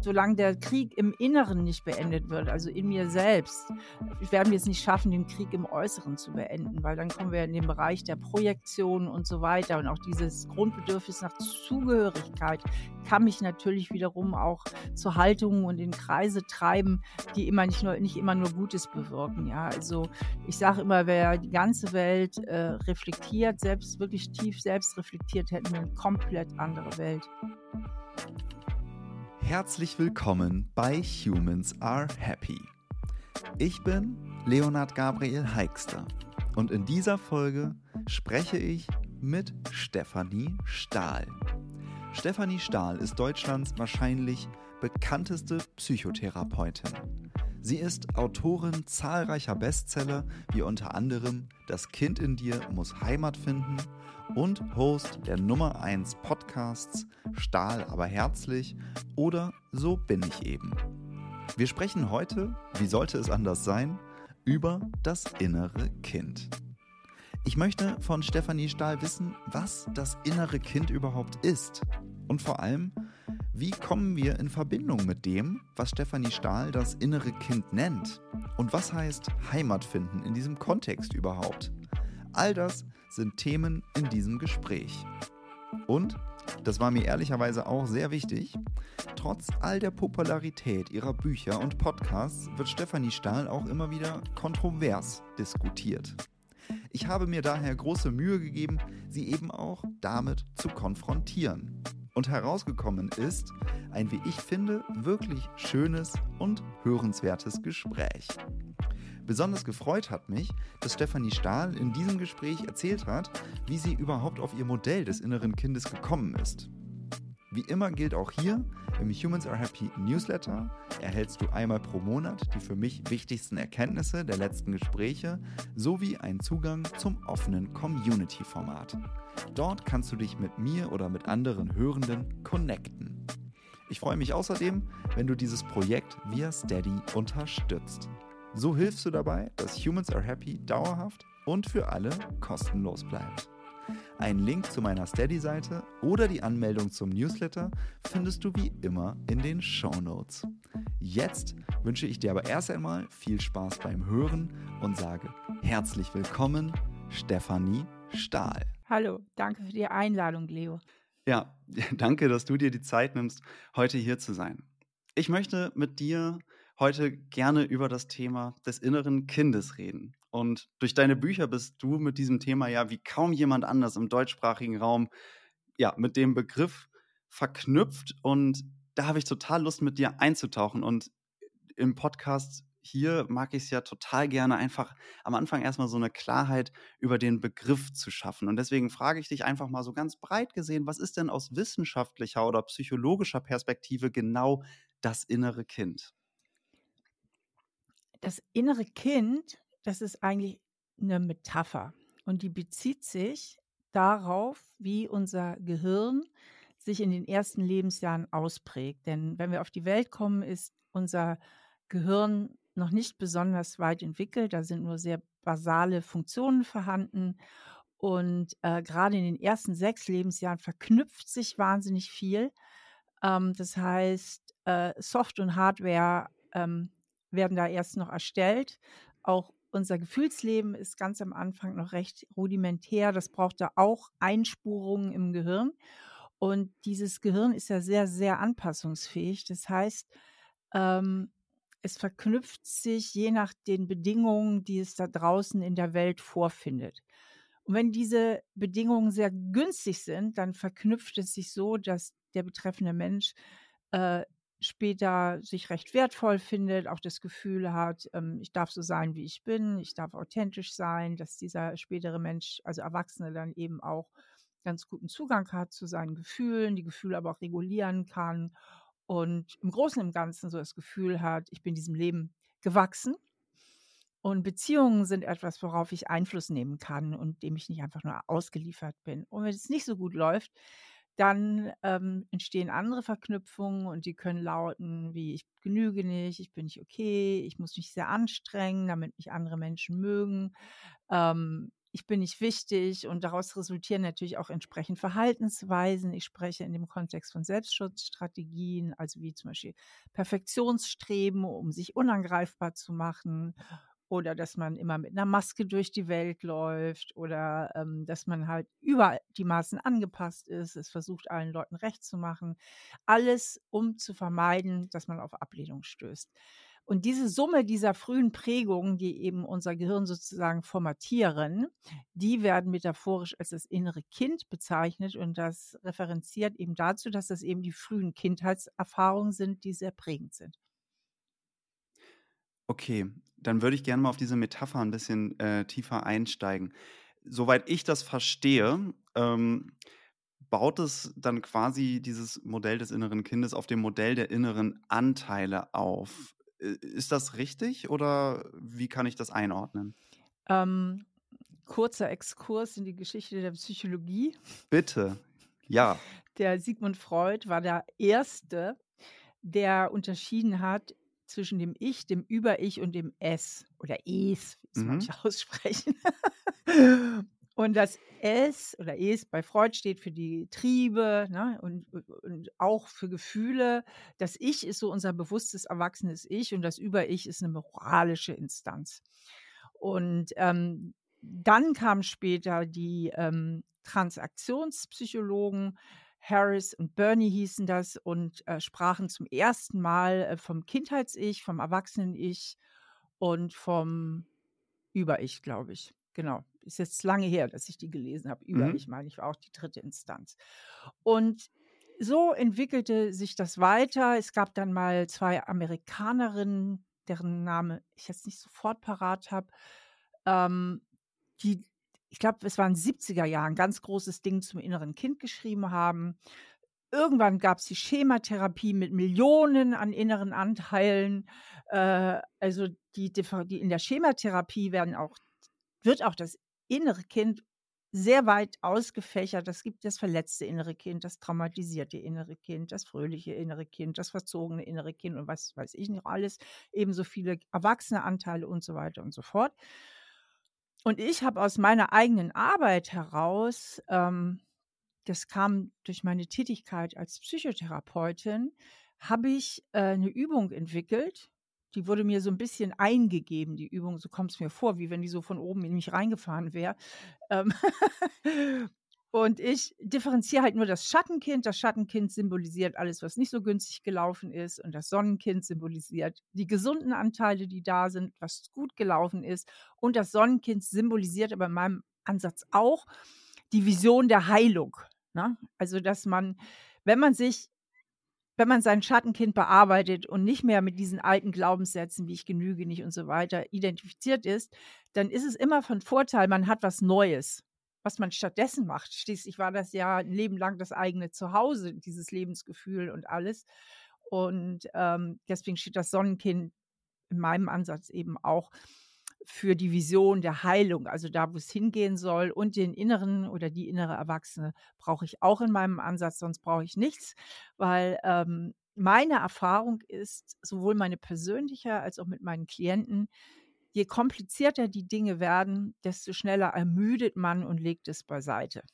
solange der Krieg im Inneren nicht beendet wird, also in mir selbst, werden wir es nicht schaffen, den Krieg im Äußeren zu beenden, weil dann kommen wir in den Bereich der Projektion und so weiter. Und auch dieses Grundbedürfnis nach Zugehörigkeit kann mich natürlich wiederum auch zu Haltungen und in Kreise treiben, die immer nicht, nur, nicht immer nur Gutes bewirken. Ja, also ich sage immer, wer die ganze Welt äh, reflektiert, selbst wirklich tief selbst reflektiert, hätten wir eine komplett andere Welt. Herzlich willkommen bei Humans Are Happy. Ich bin Leonard Gabriel Heikster und in dieser Folge spreche ich mit Stefanie Stahl. Stefanie Stahl ist Deutschlands wahrscheinlich bekannteste Psychotherapeutin. Sie ist Autorin zahlreicher Bestseller, wie unter anderem Das Kind in dir muss Heimat finden und Host der Nummer 1 Podcasts Stahl aber herzlich oder So bin ich eben. Wir sprechen heute, wie sollte es anders sein, über das innere Kind. Ich möchte von Stefanie Stahl wissen, was das innere Kind überhaupt ist und vor allem, wie kommen wir in Verbindung mit dem, was Stefanie Stahl das innere Kind nennt? Und was heißt Heimat finden in diesem Kontext überhaupt? All das sind Themen in diesem Gespräch. Und, das war mir ehrlicherweise auch sehr wichtig, trotz all der Popularität ihrer Bücher und Podcasts wird Stefanie Stahl auch immer wieder kontrovers diskutiert. Ich habe mir daher große Mühe gegeben, sie eben auch damit zu konfrontieren. Und herausgekommen ist ein, wie ich finde, wirklich schönes und hörenswertes Gespräch. Besonders gefreut hat mich, dass Stefanie Stahl in diesem Gespräch erzählt hat, wie sie überhaupt auf ihr Modell des inneren Kindes gekommen ist. Wie immer gilt auch hier, im Humans Are Happy Newsletter erhältst du einmal pro Monat die für mich wichtigsten Erkenntnisse der letzten Gespräche sowie einen Zugang zum offenen Community-Format. Dort kannst du dich mit mir oder mit anderen Hörenden connecten. Ich freue mich außerdem, wenn du dieses Projekt via Steady unterstützt. So hilfst du dabei, dass Humans Are Happy dauerhaft und für alle kostenlos bleibt. Einen Link zu meiner Steady-Seite oder die Anmeldung zum Newsletter findest du wie immer in den Show Notes. Jetzt wünsche ich dir aber erst einmal viel Spaß beim Hören und sage herzlich willkommen, Stefanie Stahl. Hallo, danke für die Einladung, Leo. Ja, danke, dass du dir die Zeit nimmst, heute hier zu sein. Ich möchte mit dir heute gerne über das Thema des inneren Kindes reden. Und durch deine Bücher bist du mit diesem Thema ja wie kaum jemand anders im deutschsprachigen Raum ja mit dem Begriff verknüpft und da habe ich total Lust mit dir einzutauchen und im Podcast hier mag ich es ja total gerne einfach am Anfang erstmal so eine Klarheit über den Begriff zu schaffen. Und deswegen frage ich dich einfach mal so ganz breit gesehen, was ist denn aus wissenschaftlicher oder psychologischer Perspektive genau das innere Kind? Das innere Kind, das ist eigentlich eine Metapher und die bezieht sich darauf, wie unser Gehirn sich in den ersten Lebensjahren ausprägt. Denn wenn wir auf die Welt kommen, ist unser Gehirn noch nicht besonders weit entwickelt. Da sind nur sehr basale Funktionen vorhanden. Und äh, gerade in den ersten sechs Lebensjahren verknüpft sich wahnsinnig viel. Ähm, das heißt, äh, Soft- und Hardware ähm, werden da erst noch erstellt. Auch unser Gefühlsleben ist ganz am Anfang noch recht rudimentär. Das braucht da auch Einspurungen im Gehirn. Und dieses Gehirn ist ja sehr, sehr anpassungsfähig. Das heißt, ähm, es verknüpft sich je nach den Bedingungen, die es da draußen in der Welt vorfindet. Und wenn diese Bedingungen sehr günstig sind, dann verknüpft es sich so, dass der betreffende Mensch äh, später sich recht wertvoll findet, auch das Gefühl hat, ähm, ich darf so sein, wie ich bin, ich darf authentisch sein, dass dieser spätere Mensch, also Erwachsene, dann eben auch ganz guten Zugang hat zu seinen Gefühlen, die Gefühle aber auch regulieren kann und im Großen und Ganzen so das Gefühl hat, ich bin diesem Leben gewachsen. Und Beziehungen sind etwas, worauf ich Einfluss nehmen kann und dem ich nicht einfach nur ausgeliefert bin. Und wenn es nicht so gut läuft, dann ähm, entstehen andere Verknüpfungen und die können lauten wie ich genüge nicht, ich bin nicht okay, ich muss mich sehr anstrengen, damit mich andere Menschen mögen. Ähm, ich bin nicht wichtig und daraus resultieren natürlich auch entsprechend Verhaltensweisen. Ich spreche in dem Kontext von Selbstschutzstrategien, also wie zum Beispiel Perfektionsstreben, um sich unangreifbar zu machen oder dass man immer mit einer Maske durch die Welt läuft oder ähm, dass man halt über die Maßen angepasst ist, es versucht allen Leuten recht zu machen. Alles, um zu vermeiden, dass man auf Ablehnung stößt. Und diese Summe dieser frühen Prägungen, die eben unser Gehirn sozusagen formatieren, die werden metaphorisch als das innere Kind bezeichnet. Und das referenziert eben dazu, dass das eben die frühen Kindheitserfahrungen sind, die sehr prägend sind. Okay, dann würde ich gerne mal auf diese Metapher ein bisschen äh, tiefer einsteigen. Soweit ich das verstehe, ähm, baut es dann quasi dieses Modell des inneren Kindes auf dem Modell der inneren Anteile auf. Ist das richtig oder wie kann ich das einordnen? Ähm, kurzer Exkurs in die Geschichte der Psychologie. Bitte, ja. Der Sigmund Freud war der Erste, der unterschieden hat zwischen dem Ich, dem Über-Ich und dem Es oder Es, wie es mhm. manche aussprechen. und das Es oder Es bei Freud steht für die Triebe ne, und, und auch für Gefühle. Das Ich ist so unser bewusstes, erwachsenes Ich und das Über-Ich ist eine moralische Instanz. Und ähm, dann kamen später die ähm, Transaktionspsychologen, Harris und Bernie hießen das und äh, sprachen zum ersten Mal äh, vom Kindheits-Ich, vom Erwachsenen-Ich und vom Über-Ich, glaube ich. Genau. Ist jetzt lange her, dass ich die gelesen habe. Über-Ich mhm. meine ich, war auch die dritte Instanz. Und so entwickelte sich das weiter. Es gab dann mal zwei Amerikanerinnen, deren Name ich jetzt nicht sofort parat habe, ähm, die ich glaube, es waren 70er Jahren, ganz großes Ding zum inneren Kind geschrieben haben. Irgendwann gab es die Schematherapie mit Millionen an inneren Anteilen. Äh, also die, die in der Schematherapie werden auch, wird auch das innere Kind sehr weit ausgefächert. Es gibt das verletzte innere Kind, das traumatisierte innere Kind, das fröhliche innere Kind, das verzogene innere Kind und was weiß ich noch alles. Ebenso viele erwachsene Anteile und so weiter und so fort. Und ich habe aus meiner eigenen Arbeit heraus, ähm, das kam durch meine Tätigkeit als Psychotherapeutin, habe ich äh, eine Übung entwickelt. Die wurde mir so ein bisschen eingegeben, die Übung, so kommt es mir vor, wie wenn die so von oben in mich reingefahren wäre. Ähm Und ich differenziere halt nur das Schattenkind. Das Schattenkind symbolisiert alles, was nicht so günstig gelaufen ist. Und das Sonnenkind symbolisiert die gesunden Anteile, die da sind, was gut gelaufen ist. Und das Sonnenkind symbolisiert aber in meinem Ansatz auch die Vision der Heilung. Ne? Also, dass man, wenn man sich wenn man sein Schattenkind bearbeitet und nicht mehr mit diesen alten Glaubenssätzen, wie ich genüge nicht und so weiter, identifiziert ist, dann ist es immer von Vorteil, man hat was Neues was man stattdessen macht. Schließlich war das ja ein Leben lang das eigene Zuhause, dieses Lebensgefühl und alles. Und ähm, deswegen steht das Sonnenkind in meinem Ansatz eben auch für die Vision der Heilung, also da, wo es hingehen soll. Und den inneren oder die innere Erwachsene brauche ich auch in meinem Ansatz, sonst brauche ich nichts, weil ähm, meine Erfahrung ist, sowohl meine persönliche als auch mit meinen Klienten, je komplizierter die Dinge werden, desto schneller ermüdet man und legt es beiseite.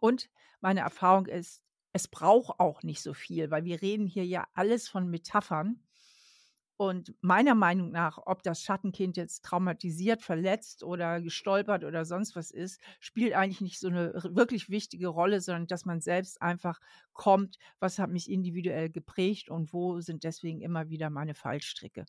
Und meine Erfahrung ist, es braucht auch nicht so viel, weil wir reden hier ja alles von Metaphern. Und meiner Meinung nach, ob das Schattenkind jetzt traumatisiert, verletzt oder gestolpert oder sonst was ist, spielt eigentlich nicht so eine wirklich wichtige Rolle, sondern dass man selbst einfach kommt, was hat mich individuell geprägt und wo sind deswegen immer wieder meine Fallstricke.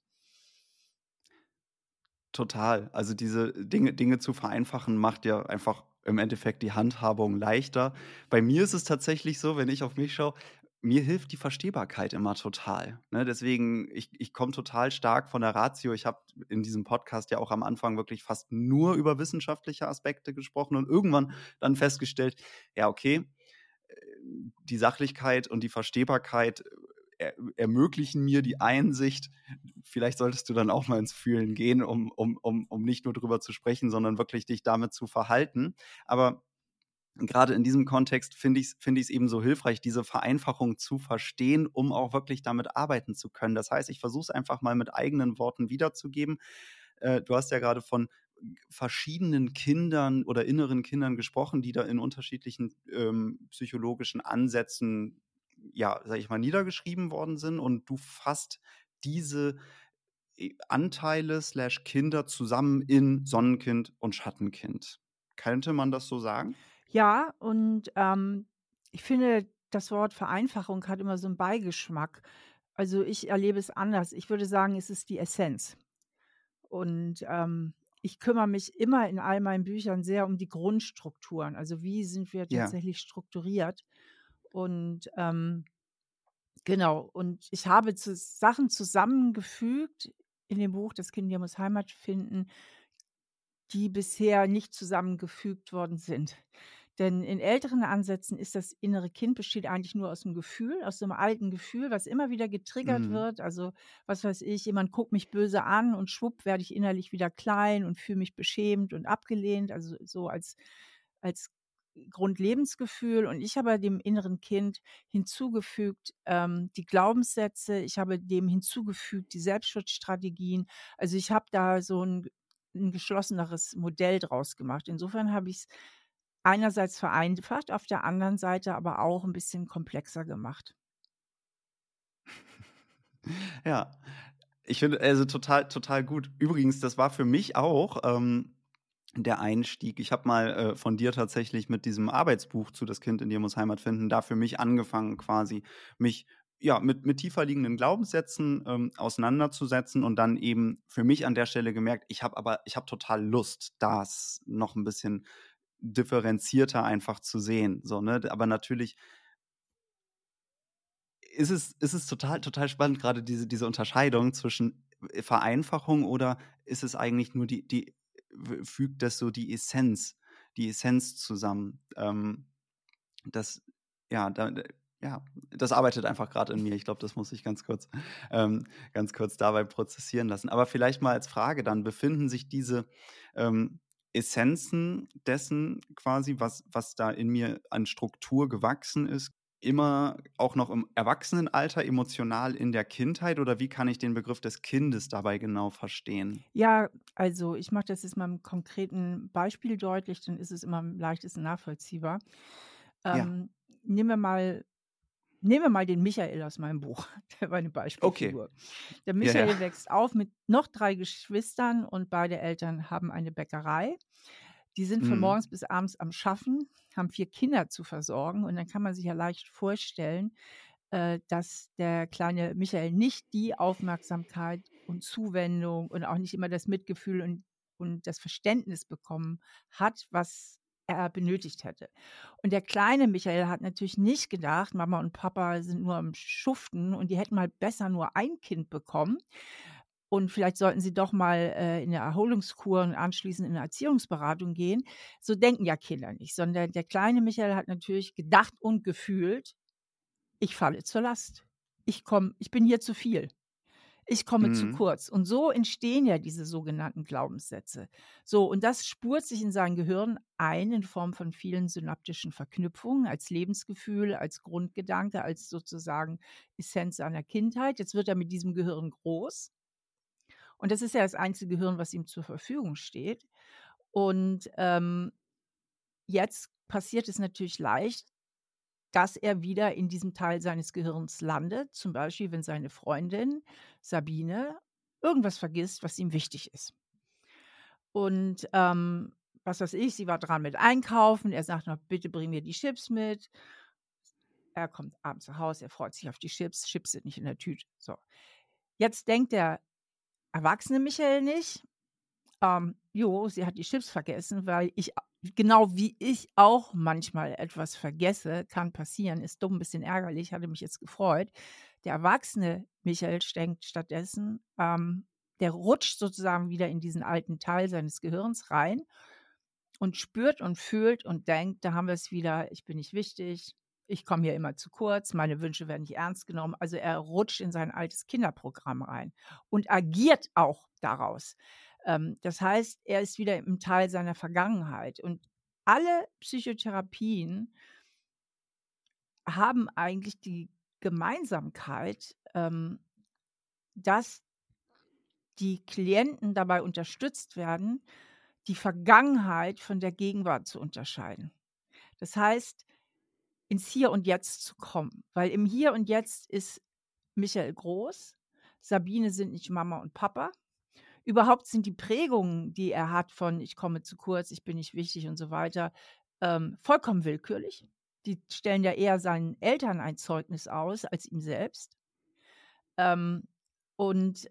Total. Also diese Dinge, Dinge zu vereinfachen, macht ja einfach im Endeffekt die Handhabung leichter. Bei mir ist es tatsächlich so, wenn ich auf mich schaue, mir hilft die Verstehbarkeit immer total. Ne? Deswegen, ich, ich komme total stark von der Ratio. Ich habe in diesem Podcast ja auch am Anfang wirklich fast nur über wissenschaftliche Aspekte gesprochen und irgendwann dann festgestellt, ja, okay, äh, die Sachlichkeit und die Verstehbarkeit er, ermöglichen mir die Einsicht, vielleicht solltest du dann auch mal ins Fühlen gehen, um, um, um, um nicht nur drüber zu sprechen, sondern wirklich dich damit zu verhalten. Aber gerade in diesem Kontext finde ich es find eben so hilfreich, diese Vereinfachung zu verstehen, um auch wirklich damit arbeiten zu können. Das heißt, ich versuche es einfach mal mit eigenen Worten wiederzugeben. Äh, du hast ja gerade von verschiedenen Kindern oder inneren Kindern gesprochen, die da in unterschiedlichen ähm, psychologischen Ansätzen, ja, sag ich mal, niedergeschrieben worden sind. Und du fasst diese äh, Anteile slash Kinder zusammen in Sonnenkind und Schattenkind. Könnte man das so sagen? Ja, und ähm, ich finde, das Wort Vereinfachung hat immer so einen Beigeschmack. Also ich erlebe es anders. Ich würde sagen, es ist die Essenz. Und ähm, ich kümmere mich immer in all meinen Büchern sehr um die Grundstrukturen. Also wie sind wir Ja. tatsächlich strukturiert? Und ähm, genau, und ich habe zu Sachen zusammengefügt in dem Buch Das Kind hier muss Heimat finden, die bisher nicht zusammengefügt worden sind. Denn in älteren Ansätzen ist das innere Kind besteht eigentlich nur aus dem Gefühl, aus so einem alten Gefühl, was immer wieder getriggert Mhm. wird. Also, was weiß ich, jemand guckt mich böse an und schwupp werde ich innerlich wieder klein und fühle mich beschämt und abgelehnt, also so als als Grundlebensgefühl. Und ich habe dem inneren Kind hinzugefügt, ähm, die Glaubenssätze, ich habe dem hinzugefügt die Selbstschutzstrategien. Also, ich habe da so ein 'n geschlosseneres Modell draus gemacht. Insofern habe ich's einerseits vereinfacht, auf der anderen Seite aber auch ein bisschen komplexer gemacht. Ja, ich finde, also total, total gut. Übrigens, das war für mich auch ähm, der Einstieg. Ich habe mal äh, von dir tatsächlich mit diesem Arbeitsbuch zu Das Kind in dir muss Heimat finden, da für mich angefangen, quasi mich ja, mit, mit tiefer liegenden Glaubenssätzen ähm, auseinanderzusetzen und dann eben für mich an der Stelle gemerkt, ich habe aber, ich habe total Lust, das noch ein bisschen differenzierter einfach zu sehen. So, ne? Aber natürlich ist es, ist es total, total spannend, gerade diese, diese Unterscheidung zwischen Vereinfachung oder ist es eigentlich nur die, die fügt das so die Essenz, die Essenz zusammen. Ähm, das, ja, da, ja, das arbeitet einfach gerade in mir. Ich glaube, das muss ich ganz kurz, ähm, ganz kurz dabei prozessieren lassen. Aber vielleicht mal als Frage dann, befinden sich diese ähm, Essenzen dessen quasi, was, was da in mir an Struktur gewachsen ist, immer auch noch im Erwachsenenalter, emotional in der Kindheit oder wie kann ich den Begriff des Kindes dabei genau verstehen? Ja, also, ich mache das jetzt mal im konkreten Beispiel deutlich, dann ist es immer am leichtesten nachvollziehbar. Ja, Ähm, nehmen wir mal nehmen wir mal den Michael aus meinem Buch, der war 'ne okay. Beispielfigur. Der Ja, Michael ja. wächst auf mit noch 3 Geschwistern und beide Eltern haben eine Bäckerei. Die sind von Mhm. morgens bis abends am Schaffen, haben 4 Kinder zu versorgen und dann kann man sich ja leicht vorstellen, äh, dass der kleine Michael nicht die Aufmerksamkeit und Zuwendung und auch nicht immer das Mitgefühl und und das Verständnis bekommen hat, was er benötigt hätte. Und der kleine Michael hat natürlich nicht gedacht, Mama und Papa sind nur am Schuften und die hätten mal besser nur ein Kind bekommen. Und vielleicht sollten sie doch mal äh, in 'ne Erholungskur und anschließend in 'ne Erziehungsberatung gehen. So denken ja Kinder nicht, sondern der kleine Michael hat natürlich gedacht und gefühlt: „Ich falle zur Last. Ich komme ich bin hier zu viel. Ich komme zu Mhm. kurz.“ Und so entstehen ja diese sogenannten Glaubenssätze. So, und das spurt sich in sein Gehirn ein in Form von vielen synaptischen Verknüpfungen als Lebensgefühl, als Grundgedanke, als sozusagen Essenz seiner Kindheit. Jetzt wird er mit diesem Gehirn groß. Und das ist ja das einzige Gehirn, was ihm zur Verfügung steht. Und, ähm, jetzt passiert es natürlich leicht, dass er wieder in diesem Teil seines Gehirns landet, zum Beispiel, wenn seine Freundin Sabine irgendwas vergisst, was ihm wichtig ist. Und, ähm, was weiß ich, sie war dran mit Einkaufen, er sagt noch: „Bitte bring mir die Chips mit.“ Er kommt abends nach Hause, er freut sich auf die Chips, Chips sind nicht in der Tüte. So. Jetzt denkt der erwachsene Michael nicht, ähm: „Jo, sie hat die Chips vergessen“, weil ich genau wie ich auch manchmal etwas vergesse, kann passieren, ist dumm, bisschen ärgerlich, hatte mich jetzt gefreut. Der erwachsene Michael denkt stattdessen, ähm der rutscht sozusagen wieder in diesen alten Teil seines Gehirns rein und spürt und fühlt und denkt, da haben wir es wieder, ich bin nicht wichtig, ich komme hier immer zu kurz, meine Wünsche werden nicht ernst genommen. Also er rutscht in sein altes Kinderprogramm rein und agiert auch daraus. Ähm, das heißt, er ist wieder im Teil seiner Vergangenheit. Und alle Psychotherapien haben eigentlich die Gemeinsamkeit, ähm, dass die Klienten dabei unterstützt werden, die Vergangenheit von der Gegenwart zu unterscheiden. Das heißt, ins Hier und Jetzt zu kommen, weil im Hier und Jetzt ist Michael groß, Sabine sind nicht Mama und Papa. Überhaupt sind die Prägungen, die er hat von ich komme zu kurz, ich bin nicht wichtig und so weiter, ähm, vollkommen willkürlich. Die stellen ja eher seinen Eltern ein Zeugnis aus als ihm selbst. Ähm, und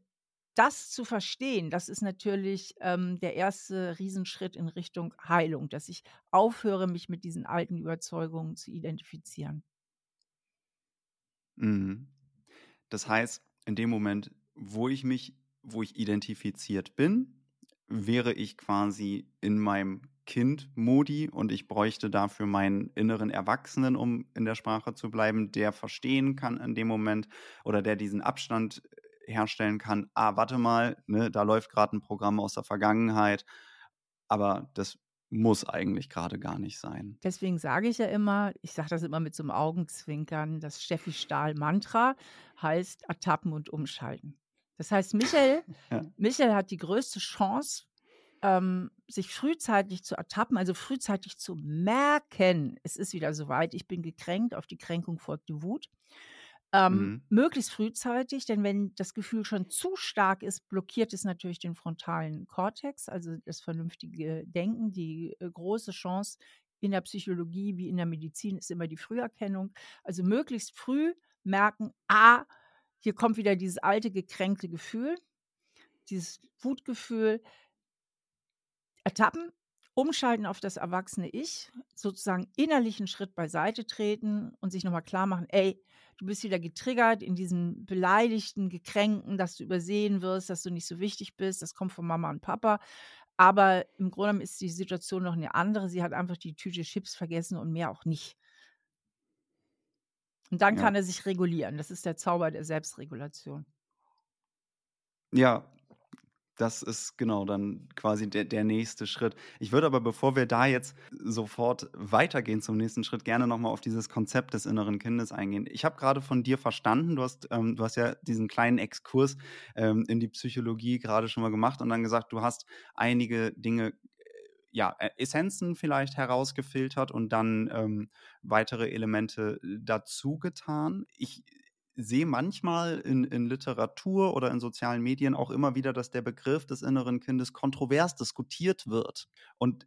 das zu verstehen, das ist natürlich ähm, der erste Riesenschritt in Richtung Heilung, dass ich aufhöre, mich mit diesen alten Überzeugungen zu identifizieren. Mhm. Das heißt, in dem Moment, wo ich mich, wo ich identifiziert bin, wäre ich quasi in meinem Kind-Modi und ich bräuchte dafür meinen inneren Erwachsenen, um in der Sprache zu bleiben, der verstehen kann in dem Moment oder der diesen Abstand herstellen kann, ah, warte mal, ne, da läuft gerade ein Programm aus der Vergangenheit, aber das muss eigentlich gerade gar nicht sein. Deswegen sage ich ja immer, ich sage das immer mit so einem Augenzwinkern, das Steffi Stahl-Mantra heißt ertappen und umschalten. Das heißt, Michael, ja. Michael hat die größte Chance, ähm, sich frühzeitig zu ertappen, also frühzeitig zu merken, es ist wieder soweit, ich bin gekränkt, auf die Kränkung folgt die Wut. Ähm, mhm. Möglichst frühzeitig, denn wenn das Gefühl schon zu stark ist, blockiert es natürlich den frontalen Kortex, also das vernünftige Denken. Die äh, große Chance in der Psychologie wie in der Medizin ist immer die Früherkennung. Also möglichst früh merken, ah, hier kommt wieder dieses alte gekränkte Gefühl, dieses Wutgefühl. Ertappen, umschalten auf das erwachsene Ich, sozusagen innerlichen Schritt beiseite treten und sich nochmal klar machen, ey, du bist wieder getriggert in diesem beleidigten, gekränkten, dass du übersehen wirst, dass du nicht so wichtig bist. Das kommt von Mama und Papa. Aber im Grunde ist die Situation noch eine andere. Sie hat einfach die Tüte Chips vergessen und mehr auch nicht. Und dann ja. kann er sich regulieren. Das ist der Zauber der Selbstregulation. Ja, das ist genau dann quasi der, der nächste Schritt. Ich würde aber, bevor wir da jetzt sofort weitergehen zum nächsten Schritt, gerne nochmal auf dieses Konzept des inneren Kindes eingehen. Ich habe gerade von dir verstanden, du hast, ähm, du hast ja diesen kleinen Exkurs ähm, in die Psychologie gerade schon mal gemacht und dann gesagt, du hast einige Dinge ja, äh, Essenzen vielleicht herausgefiltert und dann ähm, weitere Elemente dazu getan. Ich sehe manchmal in, in Literatur oder in sozialen Medien auch immer wieder, dass der Begriff des inneren Kindes kontrovers diskutiert wird. Und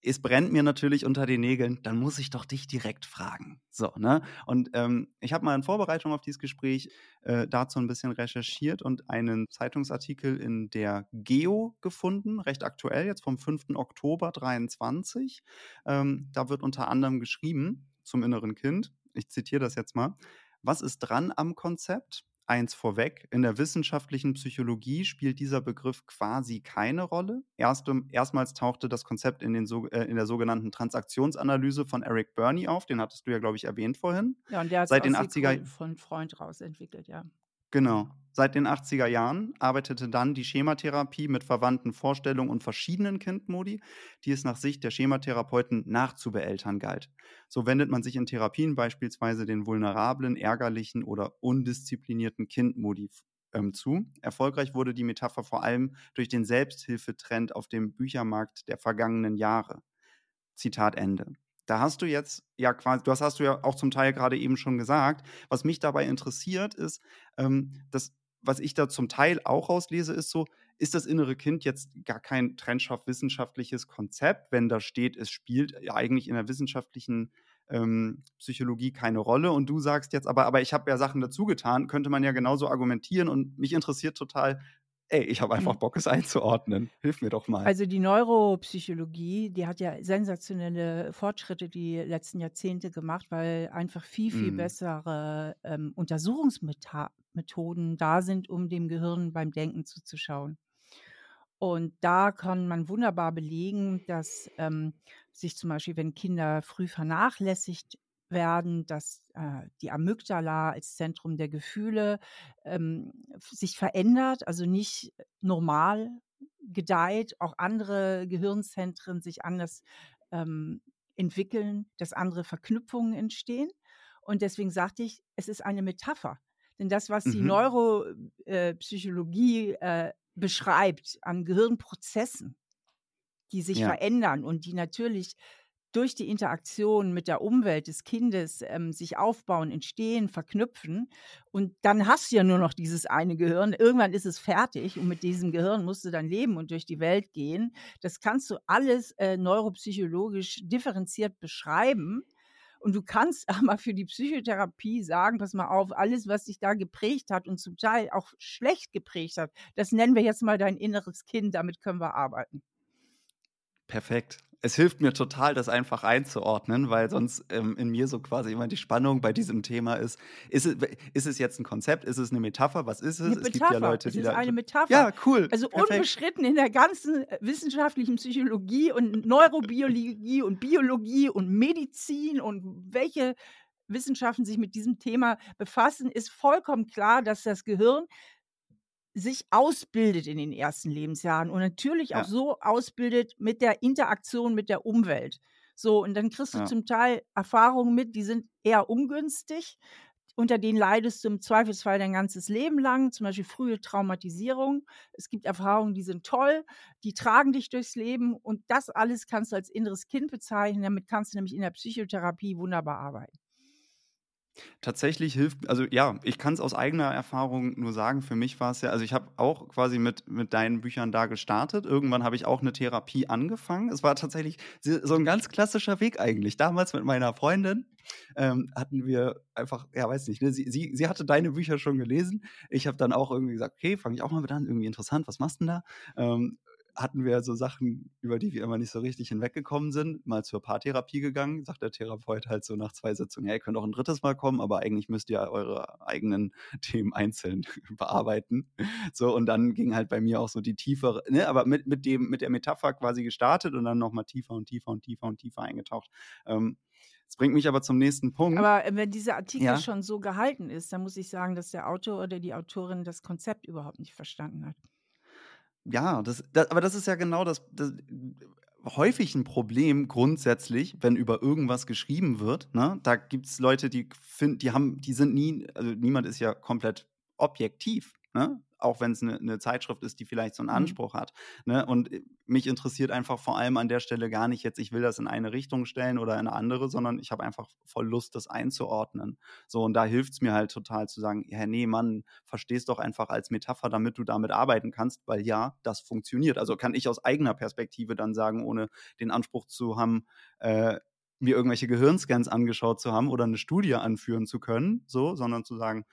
es brennt mir natürlich unter den Nägeln, dann muss ich doch dich direkt fragen. So, ne? Und ähm, ich habe mal in Vorbereitung auf dieses Gespräch äh, dazu ein bisschen recherchiert und einen Zeitungsartikel in der Geo gefunden, recht aktuell, jetzt vom 5. Oktober 23. Ähm, da wird unter anderem geschrieben zum inneren Kind. Ich zitiere das jetzt mal. Was ist dran am Konzept? Eins vorweg, in der wissenschaftlichen Psychologie spielt dieser Begriff quasi keine Rolle. Erst, erstmals tauchte das Konzept in, den, äh, in, der sogenannten Transaktionsanalyse von Eric Burney auf, den hattest du ja, glaube ich, erwähnt vorhin. Ja, und der hat es von Freund raus entwickelt, ja. Genau. Seit den 80er Jahren arbeitete dann die Schematherapie mit verwandten Vorstellungen und verschiedenen Kindmodi, die es nach Sicht der Schematherapeuten nachzubeeltern galt. So wendet man sich in Therapien beispielsweise den vulnerablen, ärgerlichen oder undisziplinierten Kindmodi ähm, zu. Erfolgreich wurde die Metapher vor allem durch den Selbsthilfetrend auf dem Büchermarkt der vergangenen Jahre. Zitat Ende. Da hast du jetzt ja quasi, das hast du ja auch zum Teil gerade eben schon gesagt. Was mich dabei interessiert, ist, ähm, dass, was ich da zum Teil auch rauslese, ist so, ist das innere Kind jetzt gar kein trennscharf wissenschaftliches Konzept, wenn da steht, es spielt ja eigentlich in der wissenschaftlichen ähm, Psychologie keine Rolle und du sagst jetzt aber, aber ich habe ja Sachen dazu getan, könnte man ja genauso argumentieren und mich interessiert total, ey, ich habe einfach mhm. Bock, es einzuordnen. Hilf mir doch mal. Also die Neuropsychologie, die hat ja sensationelle Fortschritte die letzten Jahrzehnte gemacht, weil einfach viel, viel mm. bessere ähm, Untersuchungsmethoden da sind, um dem Gehirn beim Denken zuzuschauen. Und da kann man wunderbar belegen, dass ähm, sich zum Beispiel, wenn Kinder früh vernachlässigt werden, dass äh, die Amygdala als Zentrum der Gefühle ähm, sich verändert, also nicht normal gedeiht, auch andere Gehirnzentren sich anders ähm, entwickeln, dass andere Verknüpfungen entstehen. Und deswegen sagte ich, es ist eine Metapher. Denn das, was die mhm. Neuropsychologie äh, äh, beschreibt an Gehirnprozessen, die sich Ja. verändern und die natürlich durch die Interaktion mit der Umwelt des Kindes ähm, sich aufbauen, entstehen, verknüpfen. Und dann hast du ja nur noch dieses eine Gehirn. Irgendwann ist es fertig und mit diesem Gehirn musst du dann leben und durch die Welt gehen. Das kannst du alles äh, neuropsychologisch differenziert beschreiben. Und du kannst aber für die Psychotherapie sagen, pass mal auf, alles, was dich da geprägt hat und zum Teil auch schlecht geprägt hat, das nennen wir jetzt mal dein inneres Kind, damit können wir arbeiten. Perfekt. Es hilft mir total, das einfach einzuordnen, weil sonst ähm, in mir so quasi immer die Spannung bei diesem Thema ist. Ist es, ist es jetzt ein Konzept? Ist es eine Metapher? Was ist es? Eine es gibt ja Leute, es die ist da. eine Metapher. Ja, cool. Also Perfekt. unbeschritten in der ganzen äh, wissenschaftlichen Psychologie und Neurobiologie und Biologie und Medizin und welche Wissenschaften sich mit diesem Thema befassen, ist vollkommen klar, dass das Gehirn sich ausbildet in den ersten Lebensjahren und natürlich auch Ja. so ausbildet mit der Interaktion mit der Umwelt. So, und dann kriegst du Ja. zum Teil Erfahrungen mit, die sind eher ungünstig. Unter denen leidest du im Zweifelsfall dein ganzes Leben lang, zum Beispiel frühe Traumatisierung. Es gibt Erfahrungen, die sind toll, die tragen dich durchs Leben und das alles kannst du als inneres Kind bezeichnen. Damit kannst du nämlich in der Psychotherapie wunderbar arbeiten. Tatsächlich hilft, also ja, ich kann es aus eigener Erfahrung nur sagen, für mich war es ja, also ich habe auch quasi mit, mit deinen Büchern da gestartet. Irgendwann habe ich auch eine Therapie angefangen. Es war tatsächlich so ein ganz klassischer Weg eigentlich. Damals mit meiner Freundin ähm, hatten wir einfach, ja, weiß nicht, ne, sie, sie, sie hatte deine Bücher schon gelesen. Ich habe dann auch irgendwie gesagt, okay, fange ich auch mal mit an, irgendwie interessant, was machst du denn da? Ähm, hatten wir so Sachen, über die wir immer nicht so richtig hinweggekommen sind, mal zur Paartherapie gegangen, sagt der Therapeut halt so nach zwei Sitzungen, ja, ihr könnt auch ein drittes Mal kommen, aber eigentlich müsst ihr eure eigenen Themen einzeln bearbeiten. So, und dann ging halt bei mir auch so die tiefere, ne, aber mit, mit dem, mit der Metapher quasi gestartet und dann nochmal tiefer und tiefer und tiefer und tiefer eingetaucht. Ähm, das bringt mich aber zum nächsten Punkt. Aber äh, wenn dieser Artikel Ja. schon so gehalten ist, dann muss ich sagen, dass der Autor oder die Autorin das Konzept überhaupt nicht verstanden hat. Ja, das, das, aber das ist ja genau das, das häufig ein Problem grundsätzlich, wenn über irgendwas geschrieben wird. Ne? Da gibt es Leute, die finden, die haben, die sind nie, also niemand ist ja komplett objektiv, ne? Auch wenn es eine ne Zeitschrift ist, die vielleicht so einen Mhm. Anspruch hat. Ne? Und äh, mich interessiert einfach vor allem an der Stelle gar nicht jetzt, ich will das in eine Richtung stellen oder in eine andere, sondern ich habe einfach voll Lust, das einzuordnen. So, und da hilft es mir halt total zu sagen, ja, nee, Mann, verstehst doch einfach als Metapher, damit du damit arbeiten kannst, weil ja, das funktioniert. Also kann ich aus eigener Perspektive dann sagen, ohne den Anspruch zu haben, äh, mir irgendwelche Gehirnscans angeschaut zu haben oder eine Studie anführen zu können, so, sondern zu sagen,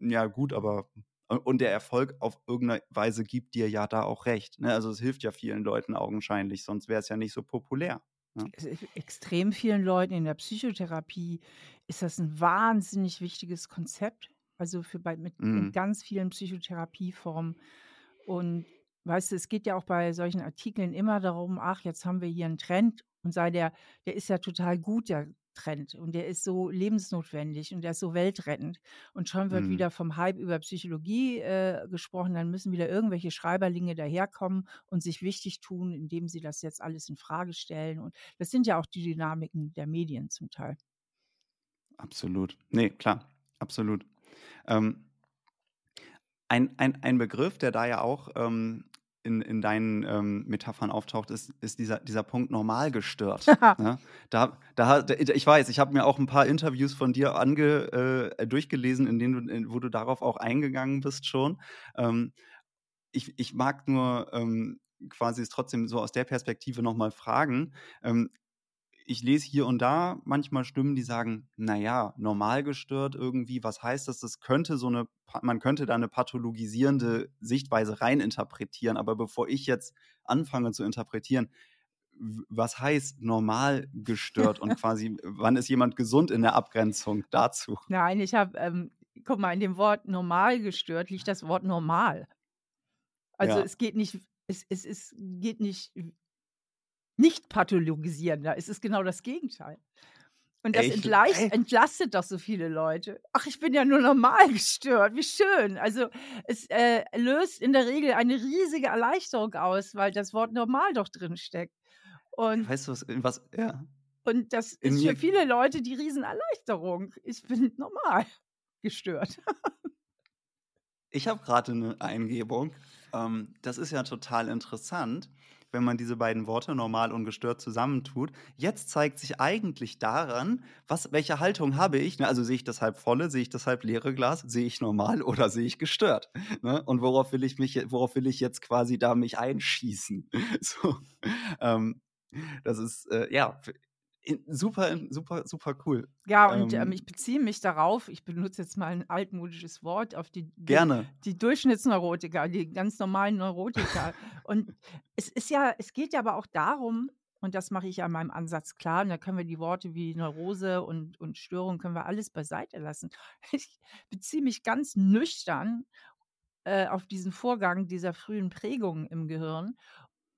ja gut, aber und der Erfolg auf irgendeine Weise gibt dir ja da auch recht. Ne? Also es hilft ja vielen Leuten augenscheinlich, sonst wäre es ja nicht so populär. Ne? Extrem vielen Leuten in der Psychotherapie ist das ein wahnsinnig wichtiges Konzept. Also für bei, mit Mhm. ganz vielen Psychotherapieformen. Und weißt du, es geht ja auch bei solchen Artikeln immer darum, ach, jetzt haben wir hier einen Trend und sei der, der ist ja total gut, der Trend. Und der ist so lebensnotwendig und der ist so weltrettend. Und schon wird Mhm. wieder vom Hype über Psychologie äh, gesprochen, dann müssen wieder irgendwelche Schreiberlinge daherkommen und sich wichtig tun, indem sie das jetzt alles in Frage stellen. Und das sind ja auch die Dynamiken der Medien zum Teil. Absolut. Nee, klar, absolut. Ähm, ein, ein, ein Begriff, der da ja auch ähm, in, in deinen ähm, Metaphern auftaucht, ist, ist dieser, dieser Punkt normal gestört. ne? da, da, ich weiß, ich habe mir auch ein paar Interviews von dir ange, äh, durchgelesen, in denen du, in, wo du darauf auch eingegangen bist schon. Ähm, ich, ich mag nur ähm, quasi es trotzdem so aus der Perspektive nochmal fragen. Ich lese hier und da manchmal Stimmen, die sagen, naja, normal gestört irgendwie, was heißt das? Das könnte so eine, man könnte da eine pathologisierende Sichtweise reininterpretieren, aber bevor ich jetzt anfange zu interpretieren, was heißt normal gestört und quasi, wann ist jemand gesund in der Abgrenzung dazu? Nein, ich habe, ähm, guck mal, in dem Wort normal gestört liegt das Wort normal. Also Ja. es geht nicht, es, es, es geht nicht nicht pathologisieren, da ist es genau das Gegenteil. Und das Ey. entlastet doch so viele Leute. Ach, ich bin ja nur normal gestört, wie schön. Also es äh, löst in der Regel eine riesige Erleichterung aus, weil das Wort normal doch drin steckt. Und, Weißt du, was, was ja. und das In ist für viele Leute die Riesenerleichterung. Ich bin normal gestört. Ich habe gerade eine Eingebung. Ähm, das ist ja total interessant, wenn man diese beiden Worte normal und gestört zusammentut. Jetzt zeigt sich eigentlich daran, was, welche Haltung habe ich. Ne? Also sehe ich das halb volle, sehe ich das halb leere Glas, sehe ich normal oder sehe ich gestört? Ne? Und worauf will ich mich, worauf will ich jetzt quasi da mich einschießen? So, ähm, das ist äh, ja super, super, super cool. Ja, und ähm, ähm, ich beziehe mich darauf, ich benutze jetzt mal ein altmodisches Wort, auf die, gerne. die, die Durchschnittsneurotiker, die ganz normalen Neurotiker. und es ist ja, es geht ja aber auch darum, und das mache ich ja in meinem Ansatz klar, und da können wir die Worte wie Neurose und, und Störung, können wir alles beiseite lassen. Ich beziehe mich ganz nüchtern äh, auf diesen Vorgang dieser frühen Prägungen im Gehirn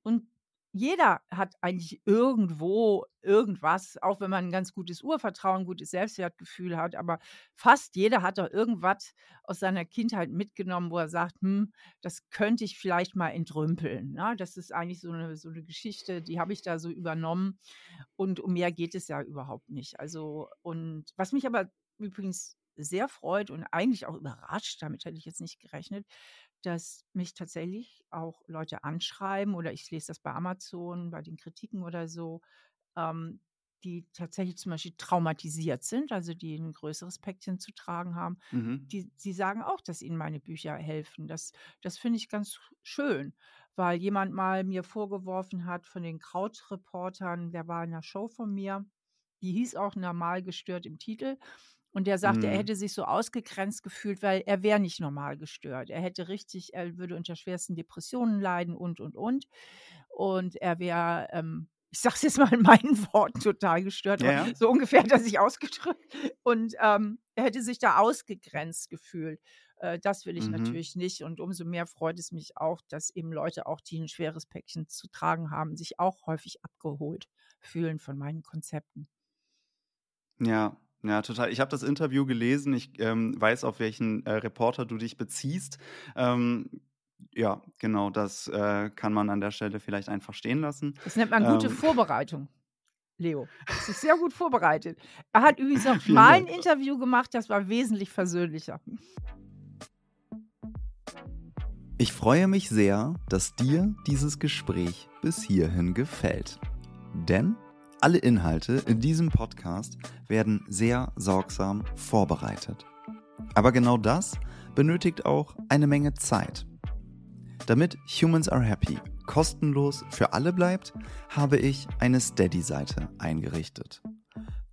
und jeder hat eigentlich irgendwo irgendwas, auch wenn man ein ganz gutes Urvertrauen, gutes Selbstwertgefühl hat, aber fast jeder hat doch irgendwas aus seiner Kindheit mitgenommen, wo er sagt, hm, das könnte ich vielleicht mal entrümpeln. Ne? Das ist eigentlich so eine, so eine Geschichte, die habe ich da so übernommen und um mehr geht es ja überhaupt nicht. Also, und was mich aber übrigens sehr freut und eigentlich auch überrascht, damit hätte ich jetzt nicht gerechnet, dass mich tatsächlich auch Leute anschreiben oder ich lese das bei Amazon, bei den Kritiken oder so, ähm, die tatsächlich zum Beispiel traumatisiert sind, also die ein größeres Päckchen zu tragen haben, Mhm. die, die sagen auch, dass ihnen meine Bücher helfen. Das, das finde ich ganz schön, weil jemand mal mir vorgeworfen hat von den Krautreportern, der war in einer Show von mir, die hieß auch normal gestört im Titel. Und der sagte, er Mhm. hätte sich so ausgegrenzt gefühlt, weil er wäre nicht normal gestört. Er hätte richtig, er würde unter schwersten Depressionen leiden und, und, und. Und er wäre, ähm, ich sage es jetzt mal in meinen Worten, total gestört. Ja. So ungefähr hat er sich ausgedrückt. Und ähm, er hätte sich da ausgegrenzt gefühlt. Äh, das will ich Mhm. natürlich nicht. Und umso mehr freut es mich auch, dass eben Leute, auch die ein schweres Päckchen zu tragen haben, sich auch häufig abgeholt fühlen von meinen Konzepten. Ja, ja, total. Ich habe das Interview gelesen. Ich ähm, weiß, auf welchen äh, Reporter du dich beziehst. Ähm, ja, genau, das äh, kann man an der Stelle vielleicht einfach stehen lassen. Das nennt man gute Ähm, Vorbereitung. Leo. Hat sich sehr gut vorbereitet. Er hat übrigens auch Vielen mal ein. Interview gemacht, das war wesentlich versöhnlicher. Ich freue mich sehr, dass dir dieses Gespräch bis hierhin gefällt. Denn alle Inhalte in diesem Podcast werden sehr sorgsam vorbereitet. Aber genau das benötigt auch eine Menge Zeit. Damit Humans Are Happy kostenlos für alle bleibt, habe ich eine Steady-Seite eingerichtet.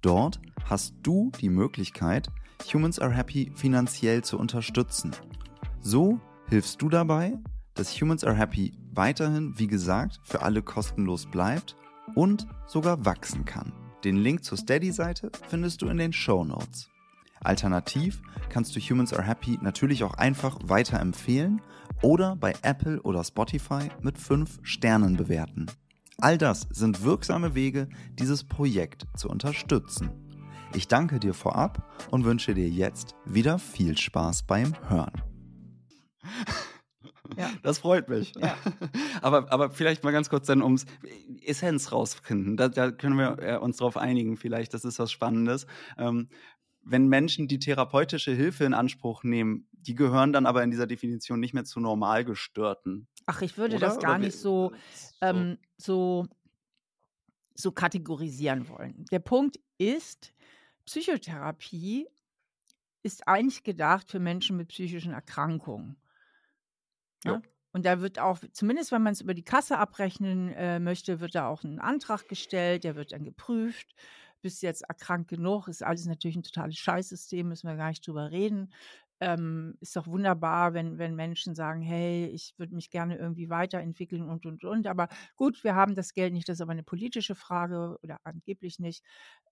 Dort hast du die Möglichkeit, Humans Are Happy finanziell zu unterstützen. So hilfst du dabei, dass Humans Are Happy weiterhin, wie gesagt, für alle kostenlos bleibt und sogar wachsen kann. Den Link zur Steady-Seite findest du in den Show Notes. Alternativ kannst du Humans Are Happy natürlich auch einfach weiterempfehlen oder bei Apple oder Spotify mit 5 Sternen bewerten. All das sind wirksame Wege, dieses Projekt zu unterstützen. Ich danke dir vorab und wünsche dir jetzt wieder viel Spaß beim Hören. Ja. Das freut mich. Ja. Aber, aber vielleicht mal ganz kurz dann ums Essenz rausfinden. Da, da können wir äh, uns drauf einigen, vielleicht, das ist was Spannendes. Ähm, wenn Menschen die therapeutische Hilfe in Anspruch nehmen, die gehören dann aber in dieser Definition nicht mehr zu Normalgestörten. Ach, ich würde Oder? das gar Oder nicht so, so. ähm, so, so kategorisieren wollen. Der Punkt ist, Psychotherapie ist eigentlich gedacht für Menschen mit psychischen Erkrankungen. Ja. Ja? Und da wird auch, zumindest wenn man es über die Kasse abrechnen äh, möchte, wird da auch ein Antrag gestellt, der wird dann geprüft. Bist jetzt erkrankt genug? Ist alles natürlich ein totales Scheißsystem, müssen wir gar nicht drüber reden. Ähm, ist doch wunderbar, wenn, wenn Menschen sagen, hey, ich würde mich gerne irgendwie weiterentwickeln und, und, und. Aber gut, wir haben das Geld nicht, das ist aber eine politische Frage oder angeblich nicht,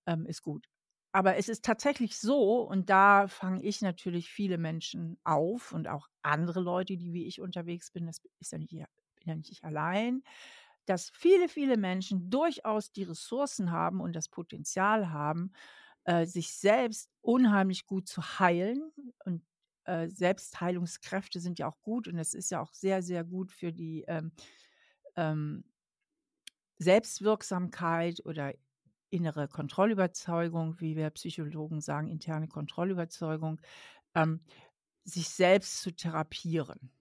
ähm, ist gut. Aber es ist tatsächlich so, und da fange ich natürlich viele Menschen auf und auch andere Leute, die wie ich unterwegs bin, das ist ja nicht, bin ja nicht ich allein, dass viele, viele Menschen durchaus die Ressourcen haben und das Potenzial haben, äh, sich selbst unheimlich gut zu heilen. Und äh, Selbstheilungskräfte sind ja auch gut und es ist ja auch sehr, sehr gut für die ähm, ähm, Selbstwirksamkeit oder innere Kontrollüberzeugung, wie wir Psychologen sagen, interne Kontrollüberzeugung, ähm, sich selbst zu therapieren.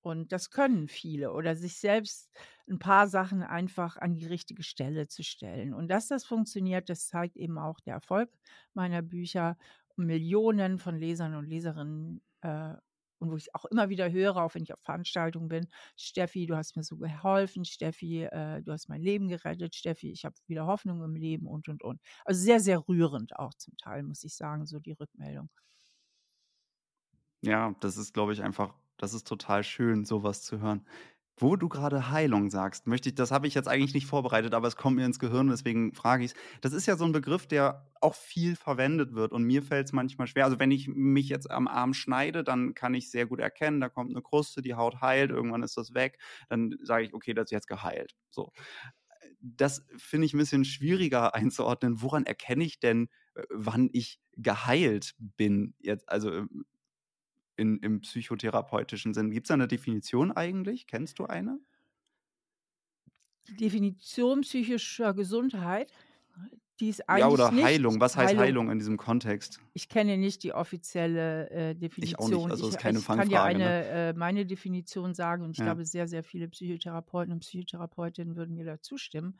Und das können viele oder sich selbst ein paar Sachen einfach an die richtige Stelle zu stellen. Und dass das funktioniert, das zeigt eben auch der Erfolg meiner Bücher. Millionen von Lesern und Leserinnen äh, und wo ich auch immer wieder höre, auch wenn ich auf Veranstaltungen bin, Steffi, du hast mir so geholfen, Steffi, äh, du hast mein Leben gerettet, Steffi, ich habe wieder Hoffnung im Leben und, und, und. Also sehr, sehr rührend auch zum Teil, muss ich sagen, so die Rückmeldung. Ja, das ist, glaube ich, einfach, das ist total schön, sowas zu hören. Wo du gerade Heilung sagst, möchte ich, das habe ich jetzt eigentlich nicht vorbereitet, aber es kommt mir ins Gehirn, deswegen frage ich es. Das ist ja so ein Begriff, der auch viel verwendet wird und mir fällt es manchmal schwer. Also wenn ich mich jetzt am Arm schneide, dann kann ich sehr gut erkennen, da kommt eine Kruste, die Haut heilt, irgendwann ist das weg, dann sage ich, okay, das ist jetzt geheilt. So. Das finde ich ein bisschen schwieriger einzuordnen. Woran erkenne ich denn, äh, wann ich geheilt bin? Jetzt, also ähm, in, im psychotherapeutischen Sinn. Gibt es da eine Definition eigentlich? Kennst du eine? Die Definition psychischer Gesundheit, die ist eigentlich. Ja, oder nicht Heilung. Was heißt Heilung. Heilung, in diesem Kontext? Ich kenne nicht die offizielle äh, Definition. Ich auch nicht, also ich, ist keine ich Fangfrage. kann ja eine, ne? äh, meine Definition sagen und ich Ja. glaube, sehr, sehr viele Psychotherapeuten und Psychotherapeutinnen würden mir da zustimmen.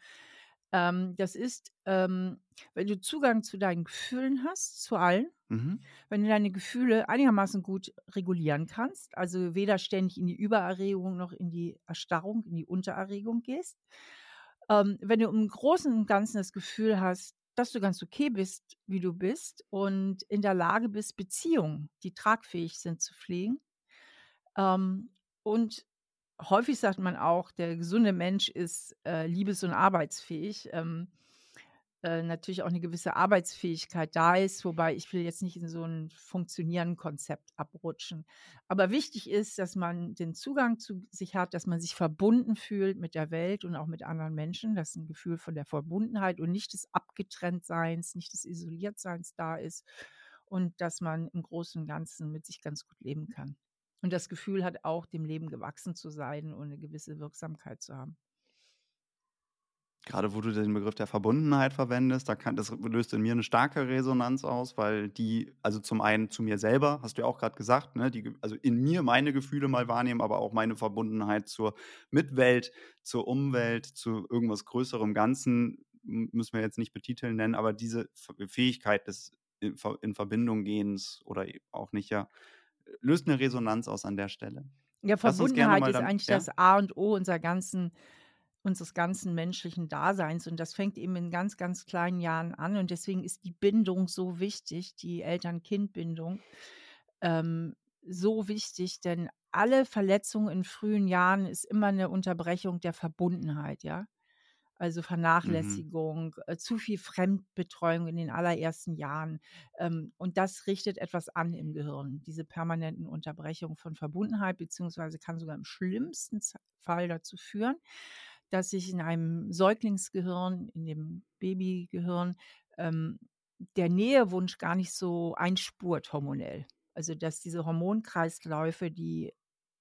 Ähm, das ist, ähm, wenn du Zugang zu deinen Gefühlen hast, zu allen, Mhm. wenn du deine Gefühle einigermaßen gut regulieren kannst, also weder ständig in die Übererregung noch in die Erstarrung, in die Untererregung gehst. Ähm, wenn du im Großen und Ganzen das Gefühl hast, dass du ganz okay bist, wie du bist und in der Lage bist, Beziehungen, die tragfähig sind, zu pflegen. Ähm, und häufig sagt man auch, der gesunde Mensch ist äh, liebes- und arbeitsfähig. Ähm, äh, natürlich auch eine gewisse Arbeitsfähigkeit da ist, wobei ich will jetzt nicht in so ein funktionierenden Konzept abrutschen. Aber wichtig ist, dass man den Zugang zu sich hat, dass man sich verbunden fühlt mit der Welt und auch mit anderen Menschen, dass ein Gefühl von der Verbundenheit und nicht des Abgetrenntseins, nicht des Isoliertseins da ist und dass man im Großen und Ganzen mit sich ganz gut leben kann. Und das Gefühl hat auch, dem Leben gewachsen zu sein und eine gewisse Wirksamkeit zu haben. Gerade wo du den Begriff der Verbundenheit verwendest, da kann, das löst in mir eine starke Resonanz aus, weil die, also zum einen zu mir selber, hast du ja auch gerade gesagt, ne, die, also in mir meine Gefühle mal wahrnehmen, aber auch meine Verbundenheit zur Mitwelt, zur Umwelt, zu irgendwas Größerem Ganzen, müssen wir jetzt nicht betiteln nennen, aber diese Fähigkeit des in Verbindung gehens oder e- auch nicht, ja, löst eine Resonanz aus an der Stelle. Ja, Verbundenheit ist eigentlich ja? das A und O unserer ganzen, unseres ganzen menschlichen Daseins. Und das fängt eben in ganz, ganz kleinen Jahren an. Und deswegen ist die Bindung so wichtig, die Eltern-Kind-Bindung ähm, so wichtig, denn alle Verletzungen in frühen Jahren ist immer eine Unterbrechung der Verbundenheit, ja. Also Mhm. Vernachlässigung, äh, zu viel Fremdbetreuung in den allerersten Jahren. Ähm, und das richtet etwas an im Gehirn, diese permanenten Unterbrechungen von Verbundenheit, beziehungsweise kann sogar im schlimmsten Fall dazu führen, dass sich in einem Säuglingsgehirn, in dem Babygehirn, ähm, der Nähewunsch gar nicht so einspurt hormonell. Also dass diese Hormonkreisläufe, die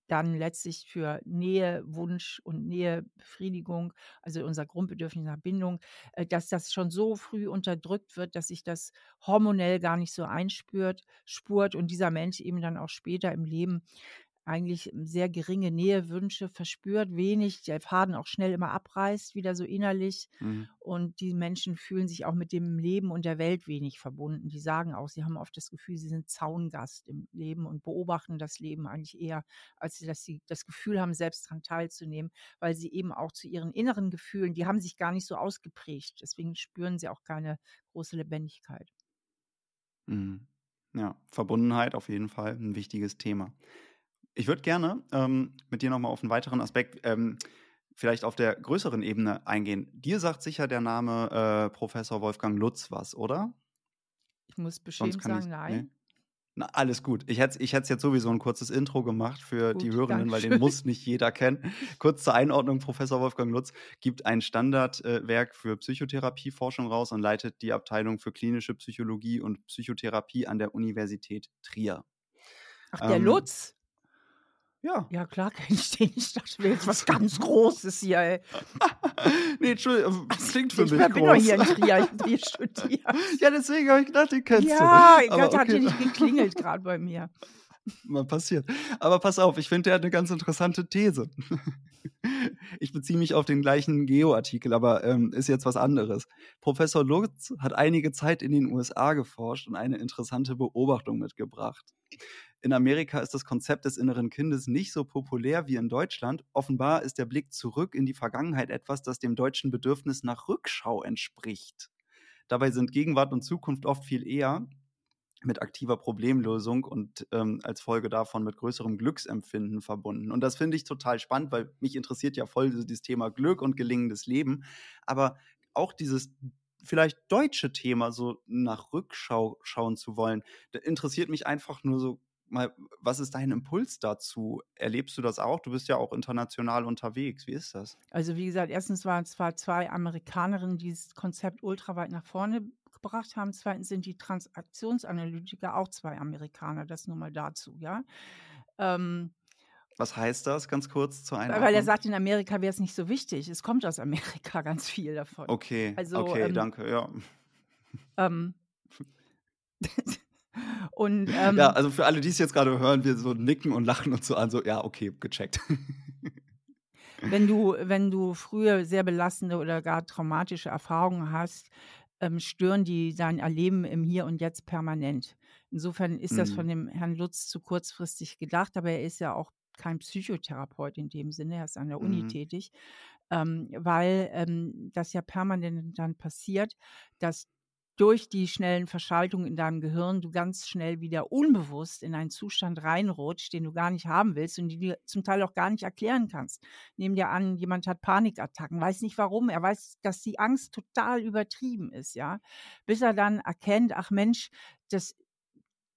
dann letztlich für Nähewunsch und Nähebefriedigung, also unser Grundbedürfnis nach Bindung, äh, dass das schon so früh unterdrückt wird, dass sich das hormonell gar nicht so einspürt, spurt und dieser Mensch eben dann auch später im Leben eigentlich sehr geringe Nähewünsche verspürt, wenig, der Faden auch schnell immer abreißt, wieder so innerlich. Mhm. Und die Menschen fühlen sich auch mit dem Leben und der Welt wenig verbunden. Die sagen auch, sie haben oft das Gefühl, sie sind Zaungast im Leben und beobachten das Leben eigentlich eher, als dass sie das Gefühl haben, selbst daran teilzunehmen, weil sie eben auch zu ihren inneren Gefühlen, die haben sich gar nicht so ausgeprägt. Deswegen spüren sie auch keine große Lebendigkeit. Mhm. Ja, Verbundenheit auf jeden Fall ein wichtiges Thema. Ich würde gerne ähm, mit dir nochmal auf einen weiteren Aspekt, ähm, vielleicht auf der größeren Ebene eingehen. Dir sagt sicher der Name äh, Professor Wolfgang Lutz was, oder? Ich muss beschämt kann ich. sagen, Nee? nein. Na, alles gut. Ich hätte ich hätt's jetzt sowieso ein kurzes Intro gemacht für die Gut, Hörenden, weil den muss nicht jeder kennen. Kurz zur Einordnung: Professor Wolfgang Lutz gibt ein Standardwerk für Psychotherapieforschung raus und leitet die Abteilung für klinische Psychologie und Psychotherapie an der Universität Trier. Ach, der Ähm, Lutz? Ja. Ja, klar kenne ich den. Ich dachte, wäre jetzt was ganz Großes hier, ey. nee, Entschuldigung, das klingt für Ich mich bin doch groß. hier in Trier, ich habe Trier studiert. ja, deswegen habe ich gedacht, den kennst Ja, du. Aber Gott hat hier okay. nicht geklingelt gerade bei mir. Mal passiert. Aber pass auf, ich finde, der hat eine ganz interessante These. Ich beziehe mich auf den gleichen Geo-Artikel, aber ähm, ist jetzt was anderes. Professor Lutz hat einige Zeit in den USA geforscht und eine interessante Beobachtung mitgebracht. In Amerika ist das Konzept des inneren Kindes nicht so populär wie in Deutschland. Offenbar ist der Blick zurück in die Vergangenheit etwas, das dem deutschen Bedürfnis nach Rückschau entspricht. Dabei sind Gegenwart und Zukunft oft viel eher mit aktiver Problemlösung und ähm, als Folge davon mit größerem Glücksempfinden verbunden. Und das finde ich total spannend, weil mich interessiert ja voll dieses Thema Glück und gelingendes Leben. Aber auch dieses vielleicht deutsche Thema so nach Rückschau schauen zu wollen, interessiert mich einfach nur so mal, was ist dein Impuls dazu? Erlebst du das auch? Du bist ja auch international unterwegs. Wie ist das? Also wie gesagt, erstens waren es zwar zwei Amerikanerinnen, die dieses Konzept ultraweit nach vorne gebracht haben. Zweitens sind die Transaktionsanalytiker auch zwei Amerikaner. Das nur mal dazu, ja. Ähm, was heißt das ganz kurz zu einer? Weil er sagt, in Amerika wäre es nicht so wichtig. Es kommt aus Amerika ganz viel davon. Okay, also, okay, ähm, danke, ja. Ähm, und, ähm, ja, also für alle, die es jetzt gerade hören, wir so nicken und lachen und so an, so, ja, okay, gecheckt. wenn du, wenn du früher sehr belastende oder gar traumatische Erfahrungen hast, ähm, stören die sein Erleben im Hier und Jetzt permanent. Insofern ist das von mhm. dem Herrn Lutz zu kurzfristig gedacht, aber er ist ja auch kein Psychotherapeut in dem Sinne, er ist an der Uni mhm. tätig, ähm, weil ähm, das ja permanent dann passiert, dass durch die schnellen Verschaltungen in deinem Gehirn du ganz schnell wieder unbewusst in einen Zustand reinrutscht, den du gar nicht haben willst und die du zum Teil auch gar nicht erklären kannst. Nehmen dir an, jemand hat Panikattacken, weiß nicht warum, er weiß, dass die Angst total übertrieben ist, ja, bis er dann erkennt, ach Mensch, das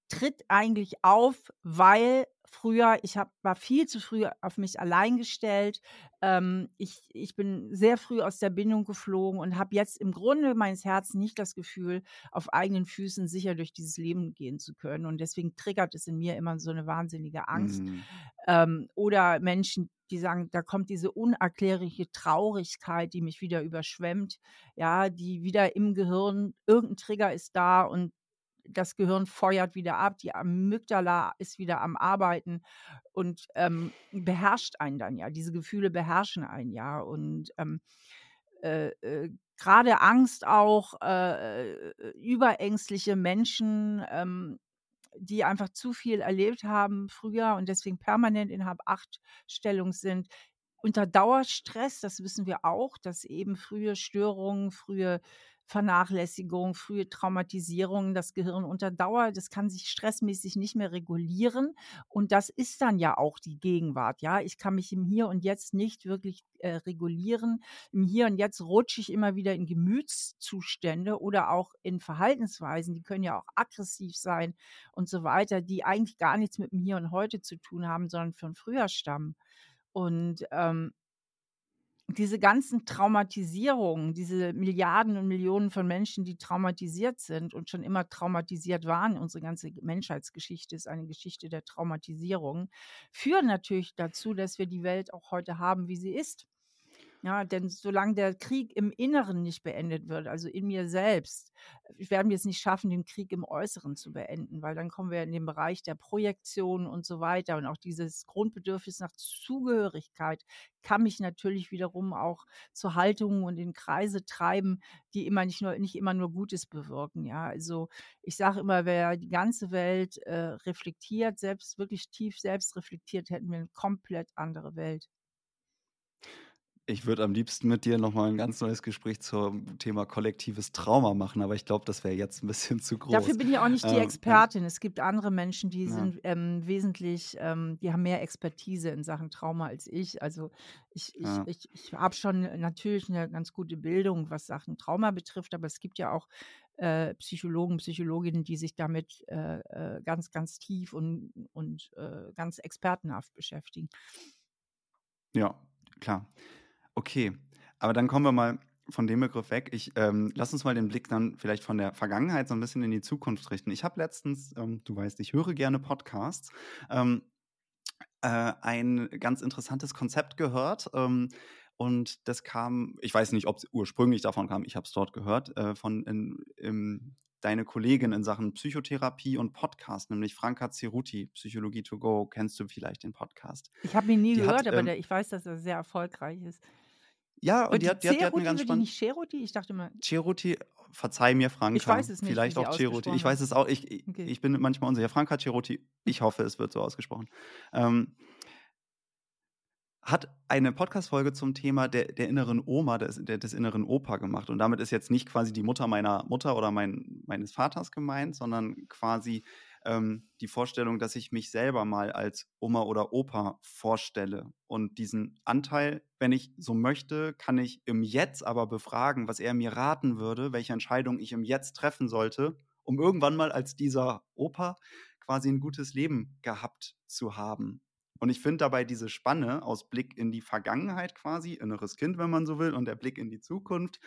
tritt eigentlich auf, weil früher, ich hab, war viel zu früh auf mich allein gestellt. Ähm, ich, ich bin sehr früh aus der Bindung geflogen und habe jetzt im Grunde meines Herzens nicht das Gefühl, auf eigenen Füßen sicher durch dieses Leben gehen zu können. Und deswegen triggert es in mir immer so eine wahnsinnige Angst. Mhm. Ähm, oder Menschen, die sagen, da kommt diese unerklärliche Traurigkeit, die mich wieder überschwemmt, ja, die wieder im Gehirn, irgendein Trigger ist da und das Gehirn feuert wieder ab, die Amygdala ist wieder am Arbeiten und ähm, beherrscht einen dann ja. Diese Gefühle beherrschen einen ja. Und ähm, äh, äh, gerade Angst auch, äh, äh, überängstliche Menschen, ähm, die einfach zu viel erlebt haben früher und deswegen permanent in Hab-Acht-Stellung sind, unter Dauerstress, das wissen wir auch, dass eben frühe Störungen, frühe Vernachlässigung, frühe Traumatisierung, das Gehirn unter Dauer, das kann sich stressmäßig nicht mehr regulieren. Und das ist dann ja auch die Gegenwart. Ja, ich kann mich im Hier und Jetzt nicht wirklich äh, regulieren. Im Hier und Jetzt rutsche ich immer wieder in Gemütszustände oder auch in Verhaltensweisen, die können ja auch aggressiv sein und so weiter, die eigentlich gar nichts mit dem Hier und Heute zu tun haben, sondern von früher stammen. Und ähm, diese ganzen Traumatisierungen, diese Milliarden und Millionen von Menschen, die traumatisiert sind und schon immer traumatisiert waren, unsere ganze Menschheitsgeschichte ist eine Geschichte der Traumatisierung, führen natürlich dazu, dass wir die Welt auch heute haben, wie sie ist. Ja, denn solange der Krieg im Inneren nicht beendet wird, also in mir selbst, werden wir es nicht schaffen, den Krieg im Äußeren zu beenden, weil dann kommen wir in den Bereich der Projektion und so weiter. Und auch dieses Grundbedürfnis nach Zugehörigkeit kann mich natürlich wiederum auch zu Haltungen und in Kreise treiben, die immer nicht nur nicht immer nur Gutes bewirken. Ja, also ich sage immer, wer die ganze Welt äh, reflektiert, selbst wirklich tief selbst reflektiert, hätten wir eine komplett andere Welt. Ich würde am liebsten mit dir nochmal ein ganz neues Gespräch zum Thema kollektives Trauma machen, aber ich glaube, das wäre jetzt ein bisschen zu groß. Dafür bin ich auch nicht die ähm, Expertin. Es gibt andere Menschen, die ja. sind ähm, wesentlich, ähm, die haben mehr Expertise in Sachen Trauma als ich. Also ich, ich, ja. ich, ich habe schon natürlich eine ganz gute Bildung, was Sachen Trauma betrifft, aber es gibt ja auch äh, Psychologen, Psychologinnen, die sich damit äh, äh ganz, ganz tief und, und äh, ganz expertenhaft beschäftigen. Ja, klar. Okay, aber dann kommen wir mal von dem Begriff weg. Ich ähm, lass uns mal den Blick dann vielleicht von der Vergangenheit so ein bisschen in die Zukunft richten. Ich habe letztens, ähm, du weißt, ich höre gerne Podcasts, ähm, äh, ein ganz interessantes Konzept gehört. Ähm, und das kam, ich weiß nicht, ob es ursprünglich davon kam, ich habe es dort gehört, äh, von in, im deine Kollegin in Sachen Psychotherapie und Podcast, nämlich Franka Ceruti, Psychologie to go. Kennst du vielleicht den Podcast? Ich habe ihn nie die gehört, hat, aber ähm, der, ich weiß, dass er sehr erfolgreich ist. Ja, und, und die, hat, die, hat, die hat eine ganz spannende. nicht? Ich dachte immer. Cheruti, verzeih mir, Franka. Ich weiß es nicht. Vielleicht auch Cheruti. Ich weiß es auch. Ich, okay. ich bin manchmal unsicher. Franka Cheruti, ich hoffe, es wird so ausgesprochen. Ähm, hat eine Podcast-Folge zum Thema der, der inneren Oma, des, der, des inneren Opa gemacht. Und damit ist jetzt nicht quasi die Mutter meiner Mutter oder mein, meines Vaters gemeint, sondern quasi ähm, die Vorstellung, dass ich mich selber mal als Oma oder Opa vorstelle. Und diesen Anteil, wenn ich so möchte, kann ich im Jetzt aber befragen, was er mir raten würde, welche Entscheidung ich im Jetzt treffen sollte, um irgendwann mal als dieser Opa quasi ein gutes Leben gehabt zu haben. Und ich finde dabei diese Spanne aus Blick in die Vergangenheit quasi, inneres Kind, wenn man so will, und der Blick in die Zukunft,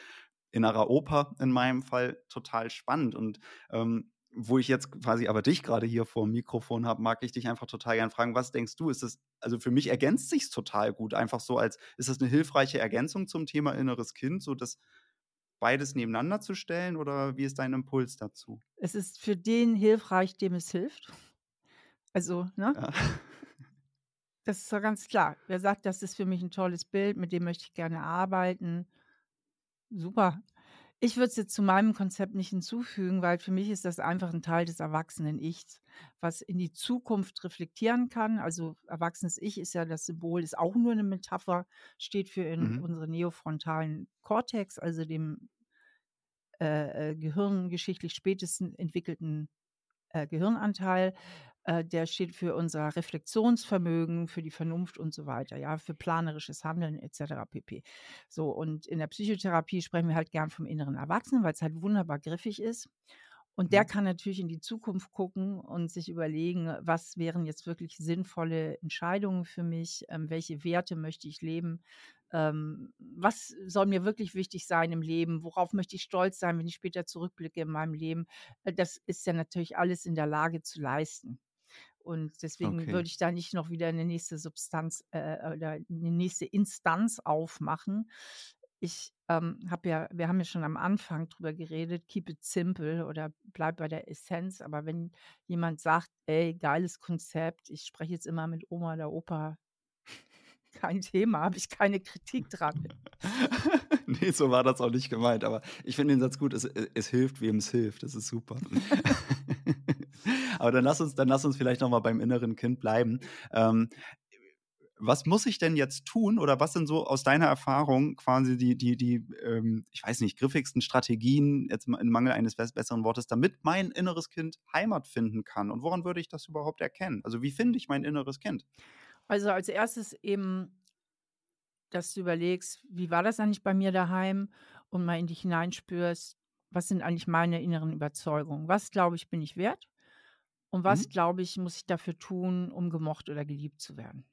innerer Opa in meinem Fall, total spannend. Und ähm, wo ich jetzt quasi aber dich gerade hier vor dem Mikrofon habe, mag ich dich einfach total gern fragen, was denkst du, ist das, also für mich ergänzt sich total gut, einfach so als, ist das eine hilfreiche Ergänzung zum Thema inneres Kind, so das beides nebeneinander zu stellen oder wie ist dein Impuls dazu? Es ist für den hilfreich, dem es hilft. Also, ne? Ja. Das ist doch ganz klar. Wer sagt, das ist für mich ein tolles Bild, mit dem möchte ich gerne arbeiten, super. Ich würde es jetzt zu meinem Konzept nicht hinzufügen, weil für mich ist das einfach ein Teil des Erwachsenen-Ichs, was in die Zukunft reflektieren kann. Also erwachsenes Ich ist ja das Symbol, ist auch nur eine Metapher, steht für in Mhm. unseren neofrontalen Kortex, also dem äh, äh, gehirngeschichtlich spätesten entwickelten äh, Gehirnanteil. Äh, der steht für unser Reflexionsvermögen, für die Vernunft und so weiter, ja, für planerisches Handeln etc. pp. So, und in der Psychotherapie sprechen wir halt gern vom inneren Erwachsenen, weil es halt wunderbar griffig ist. Und der mhm. kann natürlich in die Zukunft gucken und sich überlegen, was wären jetzt wirklich sinnvolle Entscheidungen für mich, ähm, welche Werte möchte ich leben, ähm, was soll mir wirklich wichtig sein im Leben, worauf möchte ich stolz sein, wenn ich später zurückblicke in meinem Leben. Äh, das ist ja natürlich alles in der Lage zu leisten. Und deswegen okay. würde ich da nicht noch wieder eine nächste Substanz äh, oder eine nächste Instanz aufmachen. Ich ähm, habe ja, wir haben ja schon am Anfang drüber geredet, keep it simple oder bleib bei der Essenz. Aber wenn jemand sagt, ey, geiles Konzept, ich spreche jetzt immer mit Oma oder Opa, kein Thema, habe ich keine Kritik dran. nee, so war das auch nicht gemeint. Aber ich finde den Satz gut, es, es hilft, wem es hilft. Das ist super. Aber dann lass uns, dann lass uns vielleicht noch mal beim inneren Kind bleiben. Ähm, was muss ich denn jetzt tun oder was sind so aus deiner Erfahrung quasi die, die, die, ähm, ich weiß nicht, griffigsten Strategien, jetzt in Mangel eines besseren Wortes, damit mein inneres Kind Heimat finden kann? Und woran würde ich das überhaupt erkennen? Also wie finde ich mein inneres Kind? Also als erstes eben, dass du überlegst, wie war das eigentlich bei mir daheim und mal in dich hineinspürst, was sind eigentlich meine inneren Überzeugungen? Was glaube ich, bin ich wert? Und was, mhm. glaube ich, muss ich dafür tun, um gemocht oder geliebt zu werden?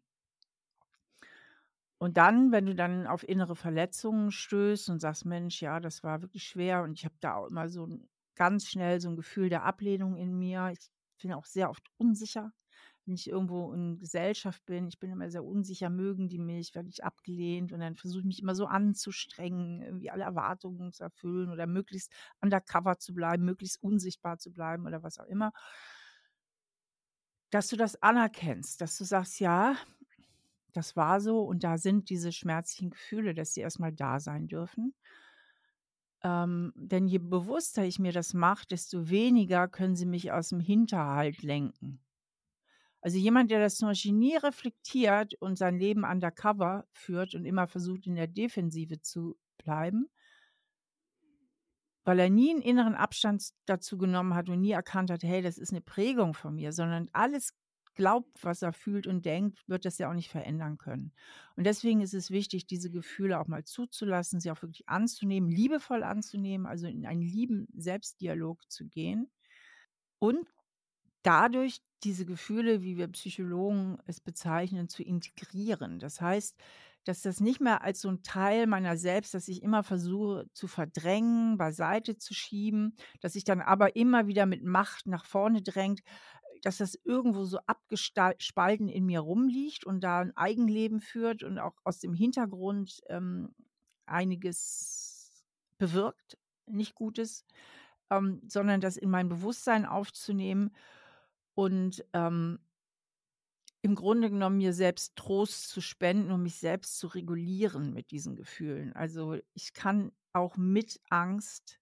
Und dann, wenn du dann auf innere Verletzungen stößt und sagst, Mensch, ja, das war wirklich schwer und ich habe da auch immer so ganz schnell so ein Gefühl der Ablehnung in mir. Ich bin auch sehr oft unsicher, wenn ich irgendwo in Gesellschaft bin. Ich bin immer sehr unsicher, mögen die mich, werde ich abgelehnt und dann versuche ich mich immer so anzustrengen, irgendwie alle Erwartungen zu erfüllen oder möglichst undercover zu bleiben, möglichst unsichtbar zu bleiben oder was auch immer dass du das anerkennst, dass du sagst, ja, das war so und da sind diese schmerzlichen Gefühle, dass sie erstmal da sein dürfen. Ähm, denn je bewusster ich mir das mache, desto weniger können sie mich aus dem Hinterhalt lenken. Also jemand, der das zum Beispiel nie reflektiert und sein Leben undercover führt und immer versucht, in der Defensive zu bleiben, weil er nie einen inneren Abstand dazu genommen hat und nie erkannt hat, hey, das ist eine Prägung von mir, sondern alles glaubt, was er fühlt und denkt, wird das ja auch nicht verändern können. Und deswegen ist es wichtig, diese Gefühle auch mal zuzulassen, sie auch wirklich anzunehmen, liebevoll anzunehmen, also in einen lieben Selbstdialog zu gehen und dadurch diese Gefühle, wie wir Psychologen es bezeichnen, zu integrieren. Das heißt, dass das nicht mehr als so ein Teil meiner selbst, dass ich immer versuche zu verdrängen, beiseite zu schieben, dass sich dann aber immer wieder mit Macht nach vorne drängt, dass das irgendwo so abgespalten in mir rumliegt und da ein Eigenleben führt und auch aus dem Hintergrund ähm, einiges bewirkt, nicht Gutes, ähm, sondern das in mein Bewusstsein aufzunehmen und ähm, im Grunde genommen mir selbst Trost zu spenden und mich selbst zu regulieren mit diesen Gefühlen. Also ich kann auch mit Angst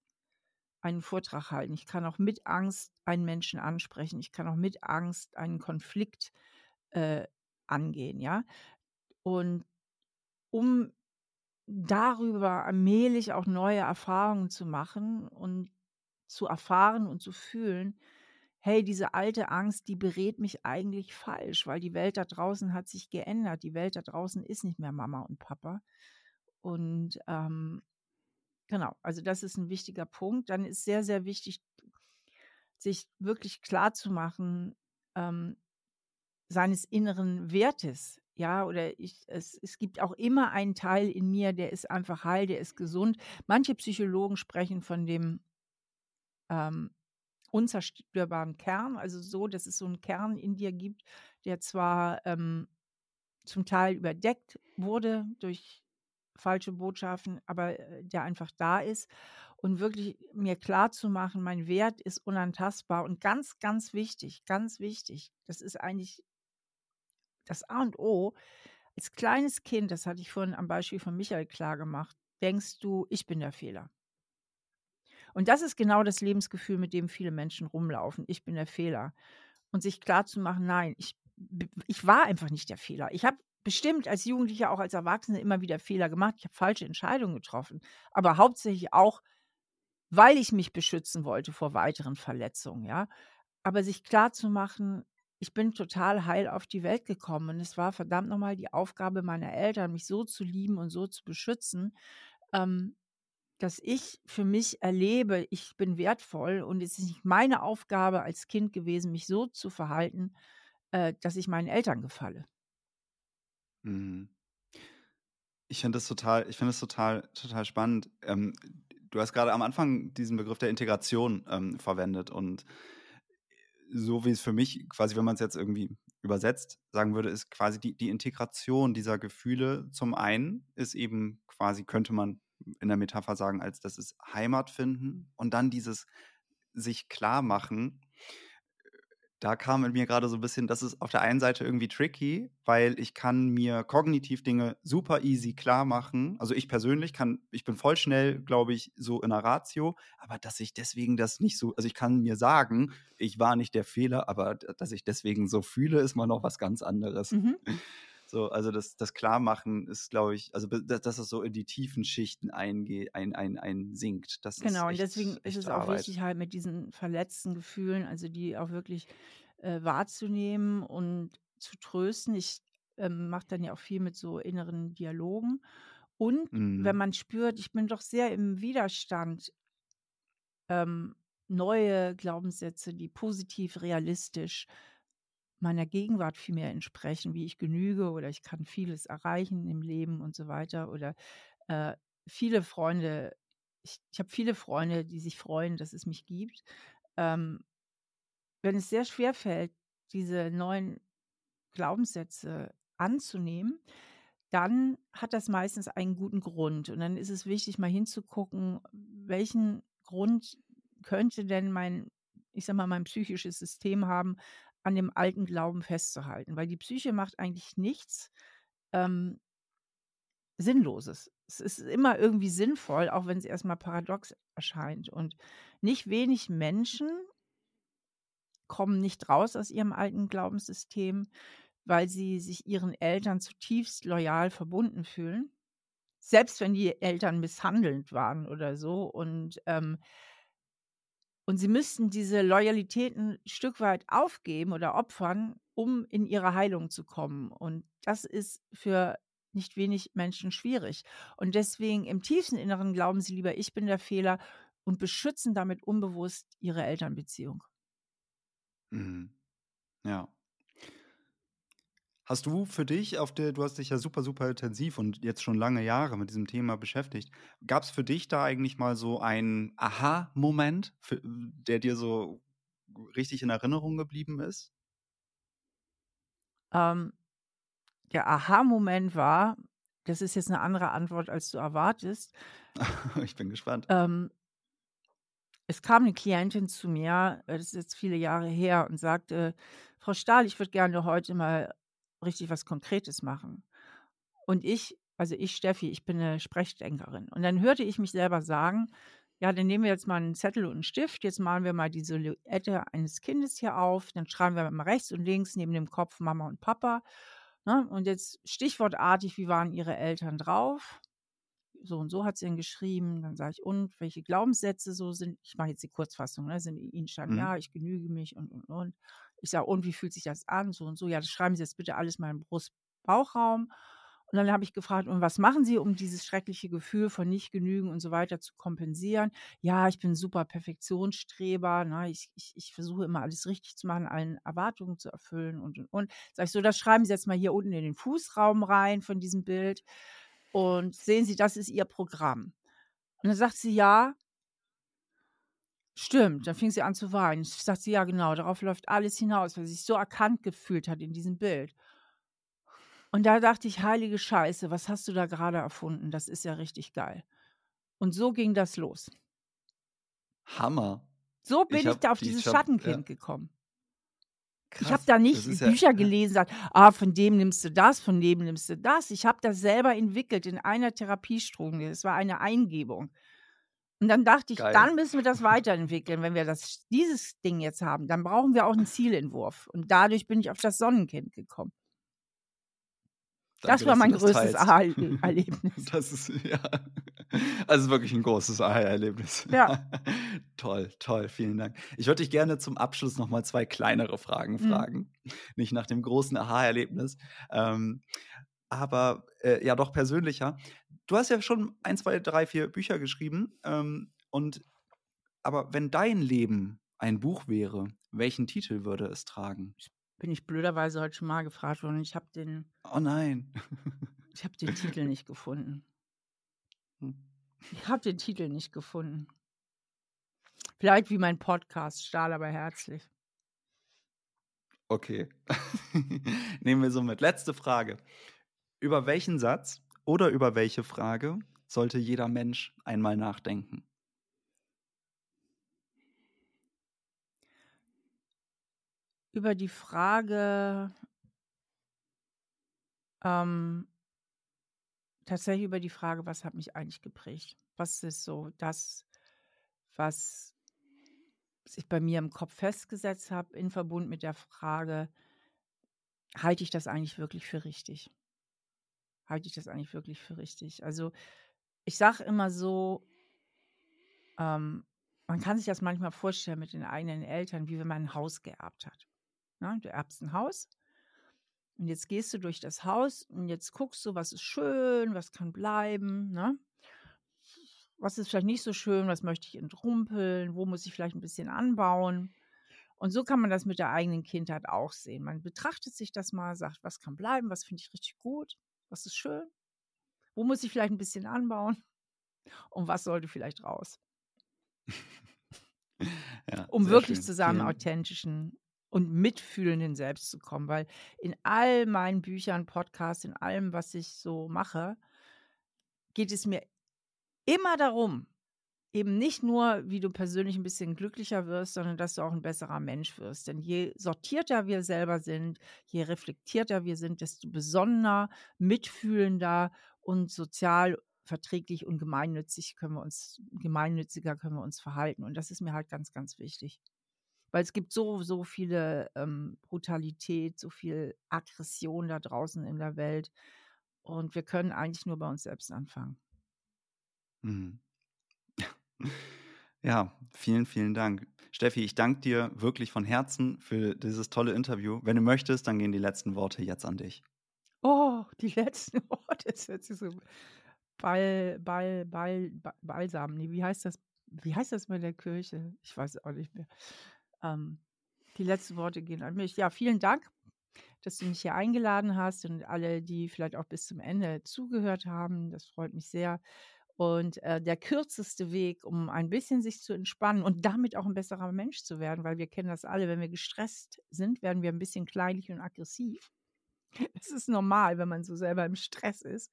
einen Vortrag halten. Ich kann auch mit Angst einen Menschen ansprechen. Ich kann auch mit Angst einen Konflikt äh, angehen, ja. Und um darüber allmählich auch neue Erfahrungen zu machen und zu erfahren und zu fühlen, hey, diese alte Angst, die berät mich eigentlich falsch, weil die Welt da draußen hat sich geändert. Die Welt da draußen ist nicht mehr Mama und Papa. Und ähm, genau, also das ist ein wichtiger Punkt. Dann ist sehr, sehr wichtig, sich wirklich klar zu machen, ähm, seines inneren Wertes. Ja, oder ich, es, es gibt auch immer einen Teil in mir, der ist einfach heil, der ist gesund. Manche Psychologen sprechen von dem ähm, unzerstörbaren Kern, also so, dass es so einen Kern in dir gibt, der zwar ähm, zum Teil überdeckt wurde durch falsche Botschaften, aber äh, der einfach da ist und wirklich mir klar zu machen, mein Wert ist unantastbar und ganz, ganz wichtig, ganz wichtig. Das ist eigentlich das A und O. Als kleines Kind, das hatte ich vorhin am Beispiel von Michael klar gemacht, denkst du, ich bin der Fehler. Und das ist genau das Lebensgefühl, mit dem viele Menschen rumlaufen. Ich bin der Fehler. Und sich klar zu machen, nein, ich, ich war einfach nicht der Fehler. Ich habe bestimmt als Jugendlicher, auch als Erwachsene immer wieder Fehler gemacht. Ich habe falsche Entscheidungen getroffen. Aber hauptsächlich auch, weil ich mich beschützen wollte vor weiteren Verletzungen, ja. Aber sich klar zu machen, ich bin total heil auf die Welt gekommen und es war verdammt nochmal die Aufgabe meiner Eltern, mich so zu lieben und so zu beschützen, ähm, dass ich für mich erlebe, ich bin wertvoll und es ist nicht meine Aufgabe als Kind gewesen, mich so zu verhalten, äh, dass ich meinen Eltern gefalle. Mhm. Ich finde das total, ich finde das total, total spannend. Ähm, du hast gerade am Anfang diesen Begriff der Integration ähm, verwendet und so wie es für mich quasi, wenn man es jetzt irgendwie übersetzt, sagen würde, ist quasi die, die Integration dieser Gefühle zum einen ist eben quasi, könnte man in der Metapher sagen, als das ist Heimat finden und dann dieses sich klar machen. Da kam in mir gerade so ein bisschen, das ist auf der einen Seite irgendwie tricky, weil ich kann mir kognitiv Dinge super easy klar machen. Also ich persönlich kann, ich bin voll schnell, glaube ich, so in der Ratio, aber dass ich deswegen das nicht so, also ich kann mir sagen, ich war nicht der Fehler, aber dass ich deswegen so fühle, ist mal noch was ganz anderes. Mhm. So, also das, das Klarmachen ist, glaube ich, also dass es so in die tiefen Schichten eingeht, ein, ein, ein sinkt. Das genau, echt, und deswegen ist es auch wichtig, halt mit diesen verletzten Gefühlen, also die auch wirklich äh, wahrzunehmen und zu trösten. Ich ähm, mache dann ja auch viel mit so inneren Dialogen. Und mhm. wenn man spürt, ich bin doch sehr im Widerstand, ähm, neue Glaubenssätze, die positiv, realistisch meiner Gegenwart viel mehr entsprechen, wie ich genüge oder ich kann vieles erreichen im Leben und so weiter. Oder äh, viele Freunde, ich, ich habe viele Freunde, die sich freuen, dass es mich gibt. Ähm, wenn es sehr schwer fällt, diese neuen Glaubenssätze anzunehmen, dann hat das meistens einen guten Grund. Und dann ist es wichtig, mal hinzugucken, welchen Grund könnte denn mein, ich sag mal, mein psychisches System haben, an dem alten Glauben festzuhalten, weil die Psyche macht eigentlich nichts ähm, Sinnloses. Es ist immer irgendwie sinnvoll, auch wenn es erstmal paradox erscheint. Und nicht wenig Menschen kommen nicht raus aus ihrem alten Glaubenssystem, weil sie sich ihren Eltern zutiefst loyal verbunden fühlen. Selbst wenn die Eltern misshandelnd waren oder so. Und ähm, und sie müssten diese Loyalität ein Stück weit aufgeben oder opfern, um in ihre Heilung zu kommen. Und das ist für nicht wenig Menschen schwierig. Und deswegen im tiefsten Inneren glauben sie lieber, ich bin der Fehler und beschützen damit unbewusst ihre Elternbeziehung. Mhm. Ja. Hast du für dich auf der, du hast dich ja super, super intensiv und jetzt schon lange Jahre mit diesem Thema beschäftigt. Gab es für dich da eigentlich mal so einen Aha-Moment, der dir so richtig in Erinnerung geblieben ist? Ähm, der Aha-Moment war, das ist jetzt eine andere Antwort, als du erwartest. ich bin gespannt. Ähm, es kam eine Klientin zu mir, äh, das ist jetzt viele Jahre her, und sagte: „Frau Stahl, ich würde gerne heute mal richtig was Konkretes machen.“ Und ich also ich, Steffi, ich bin eine Sprechdenkerin. Und dann hörte ich mich selber sagen: „Ja, dann nehmen wir jetzt mal einen Zettel und einen Stift. Jetzt malen wir mal die Silhouette eines Kindes hier auf. Dann schreiben wir mal rechts und links neben dem Kopf Mama und Papa, ne? Und jetzt stichwortartig, wie waren Ihre Eltern drauf? so und so hat sie ihn geschrieben. Dann sage ich, und welche Glaubenssätze so sind, ich mache jetzt die Kurzfassung, ne, sind in ihnen stand, Mhm. ja, ich genüge mich und, und, und. Ich sage, und wie fühlt sich das an? So und so. Ja, das schreiben Sie jetzt bitte alles mal im Brust-Bauchraum. Und dann habe ich gefragt, und was machen Sie, um dieses schreckliche Gefühl von nicht genügen und so weiter zu kompensieren? Ja, ich bin super Perfektionsstreber. Ne? Ich, ich, ich versuche immer alles richtig zu machen, allen Erwartungen zu erfüllen und und und. Sag ich so, das schreiben Sie jetzt mal hier unten in den Fußraum rein von diesem Bild. Und sehen Sie, das ist Ihr Programm. Und dann sagt sie, ja, stimmt. Dann fing sie an zu weinen. Ich sagte ja, genau, darauf läuft alles hinaus, weil sie sich so erkannt gefühlt hat in diesem Bild. Und da dachte ich, heilige Scheiße, was hast du da gerade erfunden? Das ist ja richtig geil. Und so ging das los. Hammer. So bin Ich ich, da auf die- dieses ich hab- Schattenkind ja. gekommen. Ich Krass. habe da nicht Bücher ja. gelesen, sagt, ah, von dem nimmst du das, von dem nimmst du das. Ich habe das selber entwickelt in einer Therapiestunde. Es war eine Eingebung. Und dann dachte ich, Geil. dann müssen wir das weiterentwickeln. Wenn wir das, dieses Ding jetzt haben, dann brauchen wir auch einen Zielentwurf. Und dadurch bin ich auf das Sonnenkind gekommen. Danke, das war mein das größtes. Aha-Erlebnis. Das ist, ja. Also wirklich ein großes Aha-Erlebnis. Ja. toll, toll, vielen Dank. Ich würde dich gerne zum Abschluss nochmal zwei kleinere Fragen Mhm. fragen. Nicht nach dem großen Aha-Erlebnis, ähm, aber äh, ja doch persönlicher. Du hast ja schon ein, zwei, drei, vier Bücher geschrieben. Ähm, und aber wenn dein Leben ein Buch wäre, welchen Titel würde es tragen? Bin ich blöderweise heute schon mal gefragt worden. Ich habe den, Oh nein. ich habe den Titel nicht gefunden. Hm. Ich habe den Titel nicht gefunden. Vielleicht wie mein Podcast, Stahl aber herzlich. Okay. Nehmen wir so mit. Letzte Frage. Über welchen Satz oder über welche Frage sollte jeder Mensch einmal nachdenken? Über die Frage, ähm, tatsächlich über die Frage, was hat mich eigentlich geprägt? Was ist so das, was sich bei mir im Kopf festgesetzt habe, in Verbund mit der Frage, halte ich das eigentlich wirklich für richtig? Halte ich das eigentlich wirklich für richtig? Also ich sage immer so, ähm, man kann sich das manchmal vorstellen mit den eigenen Eltern, wie wenn man ein Haus geerbt hat. Ne? Du erbst ein Haus und jetzt gehst du durch das Haus und jetzt guckst du, was ist schön, was kann bleiben, ne? was ist vielleicht nicht so schön, was möchte ich entrumpeln, wo muss ich vielleicht ein bisschen anbauen. Und so kann man das mit der eigenen Kindheit auch sehen. Man betrachtet sich das mal, sagt, was kann bleiben, was finde ich richtig gut, was ist schön, wo muss ich vielleicht ein bisschen anbauen und was sollte vielleicht raus. Ja, um wirklich schön. zu seinem authentischen und mitfühlenden Selbst zu kommen. Weil in all meinen Büchern, Podcasts, in allem, was ich so mache, geht es mir immer darum, eben nicht nur, wie du persönlich ein bisschen glücklicher wirst, sondern dass du auch ein besserer Mensch wirst. Denn je sortierter wir selber sind, je reflektierter wir sind, desto besonnener, mitfühlender und sozial verträglich und gemeinnützig können wir uns, gemeinnütziger können wir uns verhalten. Und das ist mir halt ganz, ganz wichtig. Weil es gibt so, so viele ähm, Brutalität, so viel Aggression da draußen in der Welt. Und wir können eigentlich nur bei uns selbst anfangen. Mhm. Ja, vielen, vielen Dank. Steffi, ich danke dir wirklich von Herzen für dieses tolle Interview. Wenn du möchtest, dann gehen die letzten Worte jetzt an dich. Oh, die letzten Worte. Das hört sich so Ball, Ball, Ball, Ba- Balsam. Nee, wie heißt das? Wie heißt das bei der Kirche? Ich weiß auch nicht mehr. Ähm, die letzten Worte gehen an mich. Ja, vielen Dank, dass du mich hier eingeladen hast und alle, die vielleicht auch bis zum Ende zugehört haben. Das freut mich sehr. Und äh, der kürzeste Weg, um ein bisschen sich zu entspannen und damit auch ein besserer Mensch zu werden, weil wir kennen das alle, wenn wir gestresst sind, werden wir ein bisschen kleinlich und aggressiv. Es ist normal, wenn man so selber im Stress ist.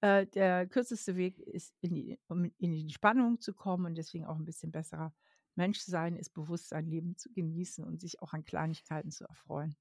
Äh, der kürzeste Weg ist, in die, um in die Spannung zu kommen und deswegen auch ein bisschen besserer Menschsein ist Bewusstsein, Leben zu genießen und sich auch an Kleinigkeiten zu erfreuen.